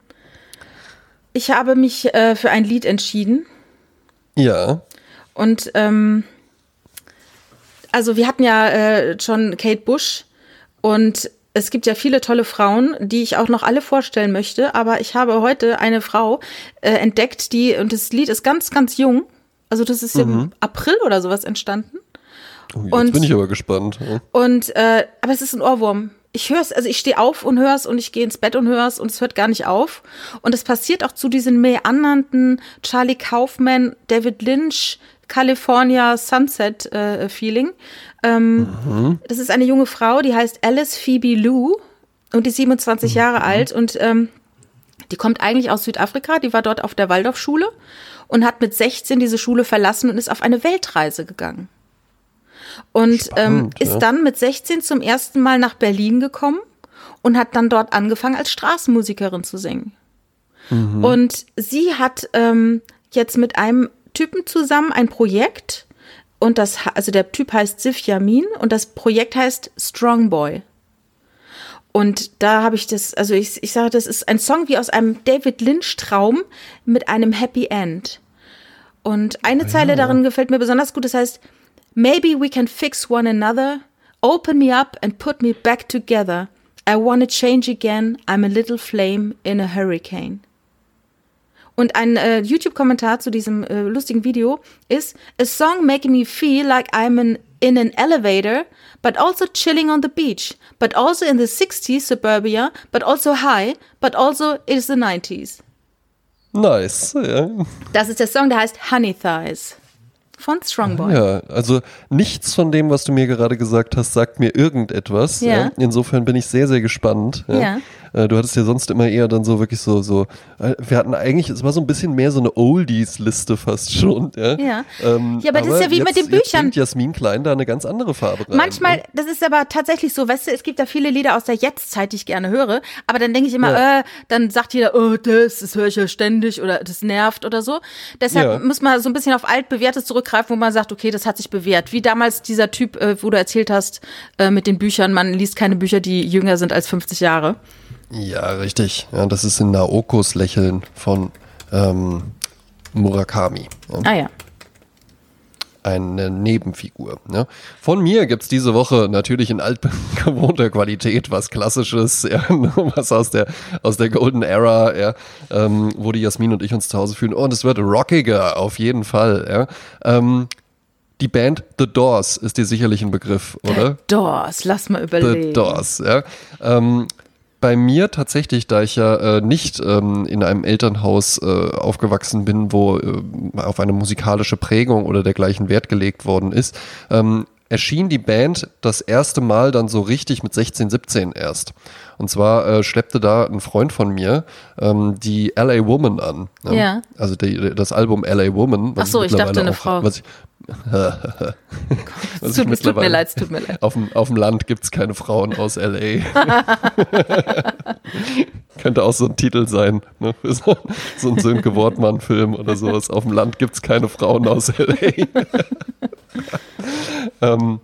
[SPEAKER 2] Ich habe mich äh, für ein Lied entschieden
[SPEAKER 1] Ja,
[SPEAKER 2] und ähm, also wir hatten ja äh, schon Kate Bush und es gibt ja viele tolle Frauen, die ich auch noch alle vorstellen möchte, aber ich habe heute eine Frau äh, entdeckt, die, und das Lied ist ganz, ganz jung, also das ist im April oder sowas entstanden.
[SPEAKER 1] oh, jetzt
[SPEAKER 2] Und-
[SPEAKER 1] bin ich aber gespannt. Ja.
[SPEAKER 2] Und äh, aber es ist ein Ohrwurm. Ich höre es, also ich stehe auf und höre es und ich gehe ins Bett und höre es und es hört gar nicht auf. Und es passiert auch zu diesen meandernden Charlie Kaufman, David Lynch, California Sunset äh, Feeling. Ähm, Das ist eine junge Frau, die heißt Alice Phoebe Lou und die ist 27 Jahre alt und ähm, die kommt eigentlich aus Südafrika, die war dort auf der Waldorfschule und hat mit 16 diese Schule verlassen und ist auf eine Weltreise gegangen. Und ähm,
[SPEAKER 1] Spannend,
[SPEAKER 2] ist
[SPEAKER 1] ja.
[SPEAKER 2] dann mit 16 zum ersten Mal nach Berlin gekommen und hat dann dort angefangen, als Straßenmusikerin zu singen.
[SPEAKER 1] Mhm.
[SPEAKER 2] Und sie hat ähm, jetzt mit einem Typen zusammen ein Projekt und das, also der Typ heißt Sif Yamin und das Projekt heißt Strong Boy. Und da habe ich das, also ich, ich sage, das ist ein Song wie aus einem David Lynch Traum mit einem Happy End. Und eine Zeile darin gefällt mir besonders gut, das heißt, Maybe we can fix one another, open me up and put me back together. I wanna change again, I'm a little flame in a hurricane. Und ein äh, YouTube-Kommentar zu diesem äh, lustigen Video ist A song making me feel like I'm in, in an elevator, but also chilling on the beach, but also in the 60s suburbia, but also high, but also it is the 90s.
[SPEAKER 1] Nice, ja.
[SPEAKER 2] Das ist der Song, der heißt Honey Thighs von Strongboy.
[SPEAKER 1] Ja, also nichts von dem, was du mir gerade gesagt hast, sagt mir irgendetwas.
[SPEAKER 2] Ja.
[SPEAKER 1] Insofern bin ich sehr, sehr gespannt.
[SPEAKER 2] Ja.
[SPEAKER 1] Äh, Du hattest ja sonst immer eher dann so wirklich so, so, äh, wir hatten eigentlich, es war so ein bisschen mehr so eine Oldies-Liste fast schon. Ja,
[SPEAKER 2] Ja.
[SPEAKER 1] Ähm,
[SPEAKER 2] Ja, aber das ist ja wie
[SPEAKER 1] jetzt,
[SPEAKER 2] mit den
[SPEAKER 1] Jetzt
[SPEAKER 2] Büchern.
[SPEAKER 1] bringt Jasmin Klein da eine ganz andere Farbe rein.
[SPEAKER 2] Manchmal,
[SPEAKER 1] ne?
[SPEAKER 2] das ist aber tatsächlich so, weißt du, es gibt da viele Lieder aus der Jetztzeit, die ich gerne höre, aber dann denke ich immer,
[SPEAKER 1] Ja.
[SPEAKER 2] äh, dann sagt jeder, oh, das, das höre ich ja ständig oder das nervt oder so. Deshalb
[SPEAKER 1] Ja.
[SPEAKER 2] muss man so ein bisschen auf altbewährtes zurückgreifen, wo man sagt, okay, das hat sich bewährt. Wie damals dieser Typ, äh, wo du erzählt hast, äh, mit den Büchern, man liest keine Bücher, die jünger sind als 50 Jahre.
[SPEAKER 1] Ja, richtig. Ja, das ist in Naokos Lächeln von ähm, Murakami. Ja.
[SPEAKER 2] Ah ja.
[SPEAKER 1] eine Nebenfigur. Ne? Von mir gibt's diese Woche natürlich in altgewohnter Qualität was Klassisches, ja, was aus der, aus der Golden Era, ja, ähm, wo die Jasmin und ich uns zu Hause fühlen. Und es wird rockiger, auf jeden Fall. Ja. Ähm, die Band The Doors ist dir sicherlich ein Begriff, oder?
[SPEAKER 2] Doors, lass mal überlegen.
[SPEAKER 1] The Doors, ja. Ähm, bei mir tatsächlich, da ich ja äh, nicht ähm, in einem Elternhaus äh, aufgewachsen bin, wo äh, auf eine musikalische Prägung oder dergleichen Wert gelegt worden ist, ähm, erschien die Band das erste Mal dann so richtig mit 16, 17 erst. Und zwar äh, schleppte da ein Freund von mir ähm, die LA Woman an. ne?
[SPEAKER 2] Ja.
[SPEAKER 1] Also die, das Album LA Woman. was
[SPEAKER 2] Ach so, ich dachte
[SPEAKER 1] mittlerweile
[SPEAKER 2] eine
[SPEAKER 1] auch,
[SPEAKER 2] Frau.
[SPEAKER 1] Was ich,
[SPEAKER 2] Es tut, tut mir leid, es tut mir leid.
[SPEAKER 1] auf dem, auf dem Land gibt es keine Frauen aus L.A. Könnte auch so ein Titel sein. Ne? So, so ein Sönke Wortmann-Film oder sowas. Auf dem Land gibt es keine Frauen aus L.A. ähm,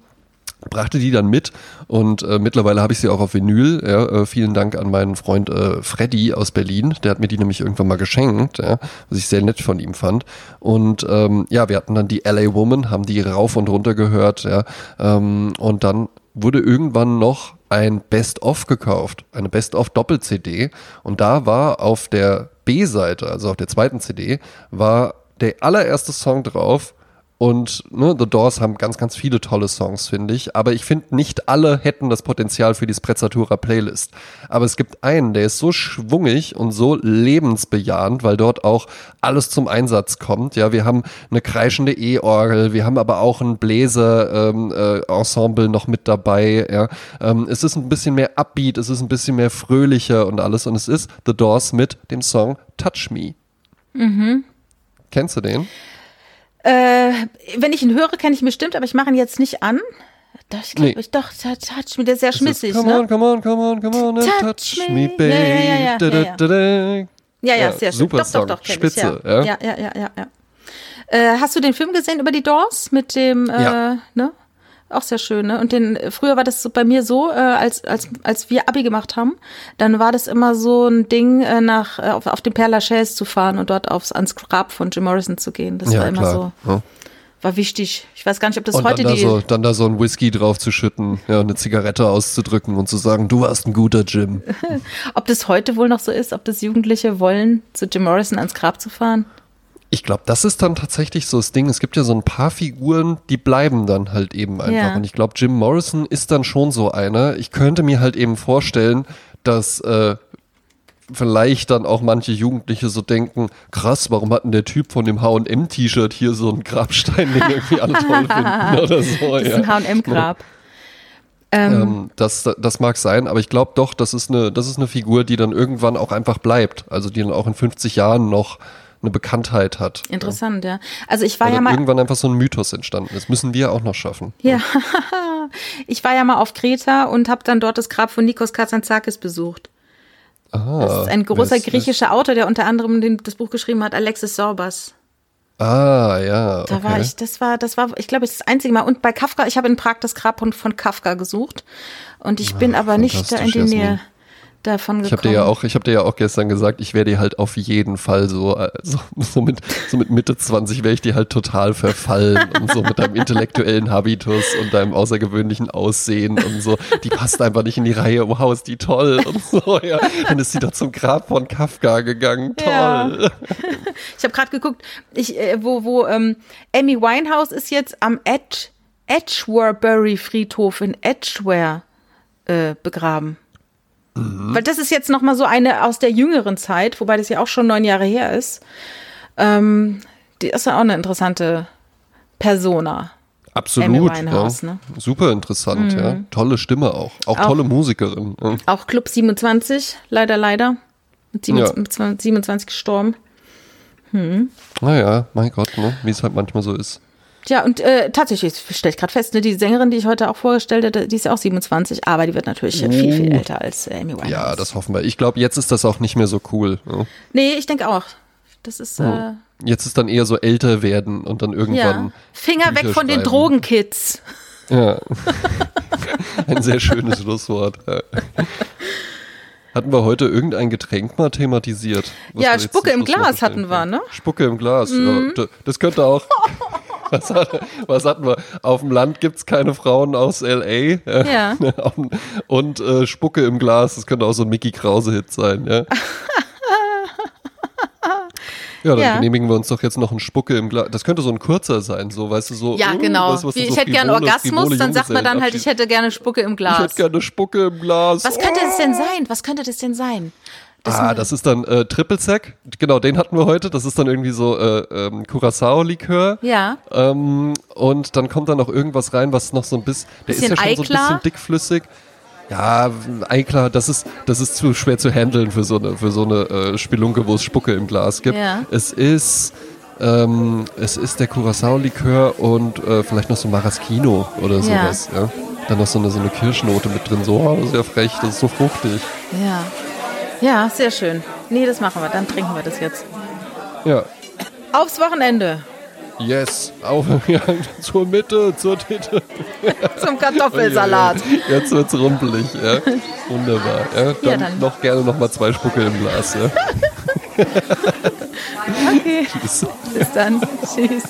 [SPEAKER 1] brachte die dann mit und äh, mittlerweile habe ich sie auch auf Vinyl. Ja, äh, vielen Dank an meinen Freund äh, Freddy aus Berlin, der hat mir die nämlich irgendwann mal geschenkt, ja, was ich sehr nett von ihm fand. Und ähm, ja, wir hatten dann die LA Woman, haben die rauf und runter gehört, ja, ähm, und dann wurde irgendwann noch ein Best-of gekauft, eine Best-of-Doppel-CD und da war auf der B-Seite, also auf der zweiten CD, war der allererste Song drauf, und ne, The Doors haben ganz, ganz viele tolle Songs, finde ich. Aber ich finde, nicht alle hätten das Potenzial für die Sprezzatura Playlist. Aber es gibt einen, der ist so schwungig und so lebensbejahend, weil dort auch alles zum Einsatz kommt. Ja, wir haben eine kreischende E-Orgel, wir haben aber auch ein Bläser-Ensemble ähm, äh, noch mit dabei. Ja. Ähm, es ist ein bisschen mehr Upbeat, es ist ein bisschen mehr fröhlicher und alles. Und es ist The Doors mit dem Song Touch Me. Kennst du den?
[SPEAKER 2] Äh, wenn ich ihn höre, kenne ich ihn bestimmt, aber ich mache ihn jetzt nicht an. Doch, ich glaube,
[SPEAKER 1] Nee.
[SPEAKER 2] ich doch, Touch Me, der ist sehr schmissig,
[SPEAKER 1] come
[SPEAKER 2] ne?
[SPEAKER 1] on, come on, come on, come on
[SPEAKER 2] Touch
[SPEAKER 1] touch,
[SPEAKER 2] me.
[SPEAKER 1] babe.
[SPEAKER 2] Ja, ja, ja, ja, ja, sehr schön.
[SPEAKER 1] super
[SPEAKER 2] doch,
[SPEAKER 1] Song.
[SPEAKER 2] doch, doch,
[SPEAKER 1] Spitze,
[SPEAKER 2] ich, ja.
[SPEAKER 1] ja.
[SPEAKER 2] Ja, ja, ja. Äh, hast du den Film gesehen über die Doors mit dem, äh,
[SPEAKER 1] Ja.
[SPEAKER 2] ne? Auch sehr schön, ne? Und den, früher war das so bei mir so, äh, als, als, als wir Abi gemacht haben, dann war das immer so ein Ding, äh, nach, äh, auf, auf den Père Lachaise zu fahren und dort aufs, ans Grab von Jim Morrison zu gehen. Das war
[SPEAKER 1] Ja,
[SPEAKER 2] immer
[SPEAKER 1] klar.
[SPEAKER 2] so,
[SPEAKER 1] Ja.
[SPEAKER 2] war wichtig. Ich weiß gar nicht, ob das
[SPEAKER 1] Und
[SPEAKER 2] heute
[SPEAKER 1] dann da,
[SPEAKER 2] die.
[SPEAKER 1] so, dann da so ein Whisky drauf zu schütten, ja, eine Zigarette auszudrücken und zu sagen, du warst ein guter Jim.
[SPEAKER 2] Ob das heute wohl noch so ist, ob das Jugendliche wollen, zu Jim Morrison ans Grab zu fahren?
[SPEAKER 1] Ich glaube, das ist dann tatsächlich so das Ding. Es gibt ja so ein paar Figuren, die bleiben dann halt eben einfach.
[SPEAKER 2] Ja.
[SPEAKER 1] Und ich glaube, Jim Morrison ist dann schon so einer. Ich könnte mir halt eben vorstellen, dass äh, vielleicht dann auch manche Jugendliche so denken, krass, warum hat denn der Typ von dem H&M-T-Shirt hier so einen Grabstein, den irgendwie alle toll finden oder so.
[SPEAKER 2] Das ist ein H&M-Grab. Ähm,
[SPEAKER 1] Ähm, das, das mag sein, aber ich glaube doch, das ist, eine, das ist eine Figur, die dann irgendwann auch einfach bleibt. Also die dann auch in 50 Jahren noch eine Bekanntheit hat.
[SPEAKER 2] interessant, ja. Also ich war
[SPEAKER 1] Weil
[SPEAKER 2] ja
[SPEAKER 1] dann
[SPEAKER 2] mal
[SPEAKER 1] irgendwann einfach so ein Mythos entstanden ist. Müssen wir auch noch schaffen.
[SPEAKER 2] Ja, ich war ja mal auf Kreta und habe dann dort das Grab von Nikos Kazantzakis besucht.
[SPEAKER 1] Ah,
[SPEAKER 2] Das ist ein großer
[SPEAKER 1] ist-
[SPEAKER 2] griechischer Autor, der unter anderem den, das Buch geschrieben hat, Alexis Sorbas.
[SPEAKER 1] Ah, ja.
[SPEAKER 2] Da
[SPEAKER 1] okay.
[SPEAKER 2] war ich, das war, das war, ich glaube, das einzige Mal. Und bei Kafka, ich habe in Prag das Grab von, von Kafka gesucht. Und ich bin aber nicht da in die Nähe Davon
[SPEAKER 1] Ich
[SPEAKER 2] gekommen.
[SPEAKER 1] habe dir ja auch, ich habe dir ja auch gestern gesagt, ich wäre dir halt auf jeden Fall so, äh, so, so mit, so mit Mitte 20 wäre ich dir halt total verfallen und so mit deinem intellektuellen Habitus und deinem außergewöhnlichen Aussehen und so. Die passt einfach nicht in die Reihe. Wow, ist die toll und so. Ja, dann ist sie doch zum Grab von Kafka gegangen. Toll.
[SPEAKER 2] Ja. Ich habe gerade geguckt, ich, äh, wo, wo ähm, Amy Winehouse ist jetzt am Edge, Edgewarebury Friedhof in Edgeware äh, begraben.
[SPEAKER 1] Mhm.
[SPEAKER 2] Weil das ist jetzt noch mal so eine aus der jüngeren Zeit, wobei das ja auch schon neun Jahre her ist. Ähm, die ist ja auch eine interessante Persona.
[SPEAKER 1] Absolut. Ja.
[SPEAKER 2] ne?
[SPEAKER 1] Super interessant, ja. Tolle Stimme auch. Auch,
[SPEAKER 2] Auch-
[SPEAKER 1] tolle Musikerin. Ja.
[SPEAKER 2] Auch Club 27, leider, leider. Mit 27,
[SPEAKER 1] Ja.
[SPEAKER 2] mit 27 gestorben.
[SPEAKER 1] Naja, mein Gott, ne? wie es halt manchmal so ist.
[SPEAKER 2] Ja, und äh, tatsächlich, stelle ich gerade fest, ne, die Sängerin, die ich heute auch vorgestellt hatte, die ist ja auch 27, aber die wird natürlich viel, viel älter als Amy Winehouse.
[SPEAKER 1] Oh. Ja, das hoffen wir. Ich glaube, jetzt ist das auch nicht mehr so cool. Ne?
[SPEAKER 2] Nee, ich denke auch. Das ist, äh,
[SPEAKER 1] Jetzt ist dann eher so älter werden und dann
[SPEAKER 2] ja.
[SPEAKER 1] irgendwann.
[SPEAKER 2] Finger weg
[SPEAKER 1] Bücher
[SPEAKER 2] von den
[SPEAKER 1] schreiben.
[SPEAKER 2] Drogenkids.
[SPEAKER 1] Ja. Ein sehr schönes Schlusswort. Ja. Hatten wir heute irgendein Getränk mal thematisiert?
[SPEAKER 2] Ja, Spucke im Glas hatten wir, ne?
[SPEAKER 1] Spucke im Glas, ja. D- Das könnte auch. Was, hat, was hatten wir? Auf dem Land gibt's keine Frauen aus L.A.
[SPEAKER 2] Ja.
[SPEAKER 1] Und äh, Spucke im Glas, das könnte auch so ein Mickey Krause-Hit sein, ja. Ja, dann
[SPEAKER 2] Ja.
[SPEAKER 1] genehmigen wir uns doch jetzt noch einen Spucke im Glas. Das könnte so ein kurzer sein, so, weißt du, so.
[SPEAKER 2] Ja,
[SPEAKER 1] uh,
[SPEAKER 2] genau.
[SPEAKER 1] weißt du,
[SPEAKER 2] Wie,
[SPEAKER 1] so
[SPEAKER 2] ich hätte gern
[SPEAKER 1] frivole-
[SPEAKER 2] Orgasmus, dann sagt man dann halt, ich hätte gerne Spucke im
[SPEAKER 1] ich
[SPEAKER 2] Glas.
[SPEAKER 1] hätte gerne Spucke im Glas.
[SPEAKER 2] Was könnte das denn sein? Was könnte das denn sein? Das
[SPEAKER 1] ah, das ist dann äh, Triple Sec. Genau, den hatten wir heute. Das ist dann irgendwie so äh, ähm, Curacao-Likör.
[SPEAKER 2] Ja.
[SPEAKER 1] Ähm, und dann kommt da noch irgendwas rein, was noch so ein bisschen. Der
[SPEAKER 2] Bisschen
[SPEAKER 1] ist ja schon so ein
[SPEAKER 2] Eiklar?
[SPEAKER 1] bisschen dickflüssig. Ja, Eiklar, das ist, das ist zu schwer zu handeln für so eine, für so eine äh, Spelunke, wo es Spucke im Glas gibt.
[SPEAKER 2] Ja.
[SPEAKER 1] Es ist. Ähm, es ist der Curacao-Likör und äh, vielleicht noch so Maraschino oder sowas. Ja. Dann noch so eine, so eine Kirschnote mit drin. So, oh, das ist ja frech, das ist so fruchtig.
[SPEAKER 2] Ja. Ja, sehr schön. Nee, das machen wir. Dann trinken wir das jetzt.
[SPEAKER 1] Ja.
[SPEAKER 2] Aufs Wochenende.
[SPEAKER 1] Yes, auf, ja, zur Mitte, zur Titte.
[SPEAKER 2] Zum Kartoffelsalat.
[SPEAKER 1] Jetzt wird's rumpelig, ja. Wunderbar. Ja, dann,
[SPEAKER 2] Ja, dann.
[SPEAKER 1] noch gerne noch mal zwei Spucke im Glas, ja.
[SPEAKER 2] Okay.
[SPEAKER 1] Tschüss.
[SPEAKER 2] Bis dann. Tschüss.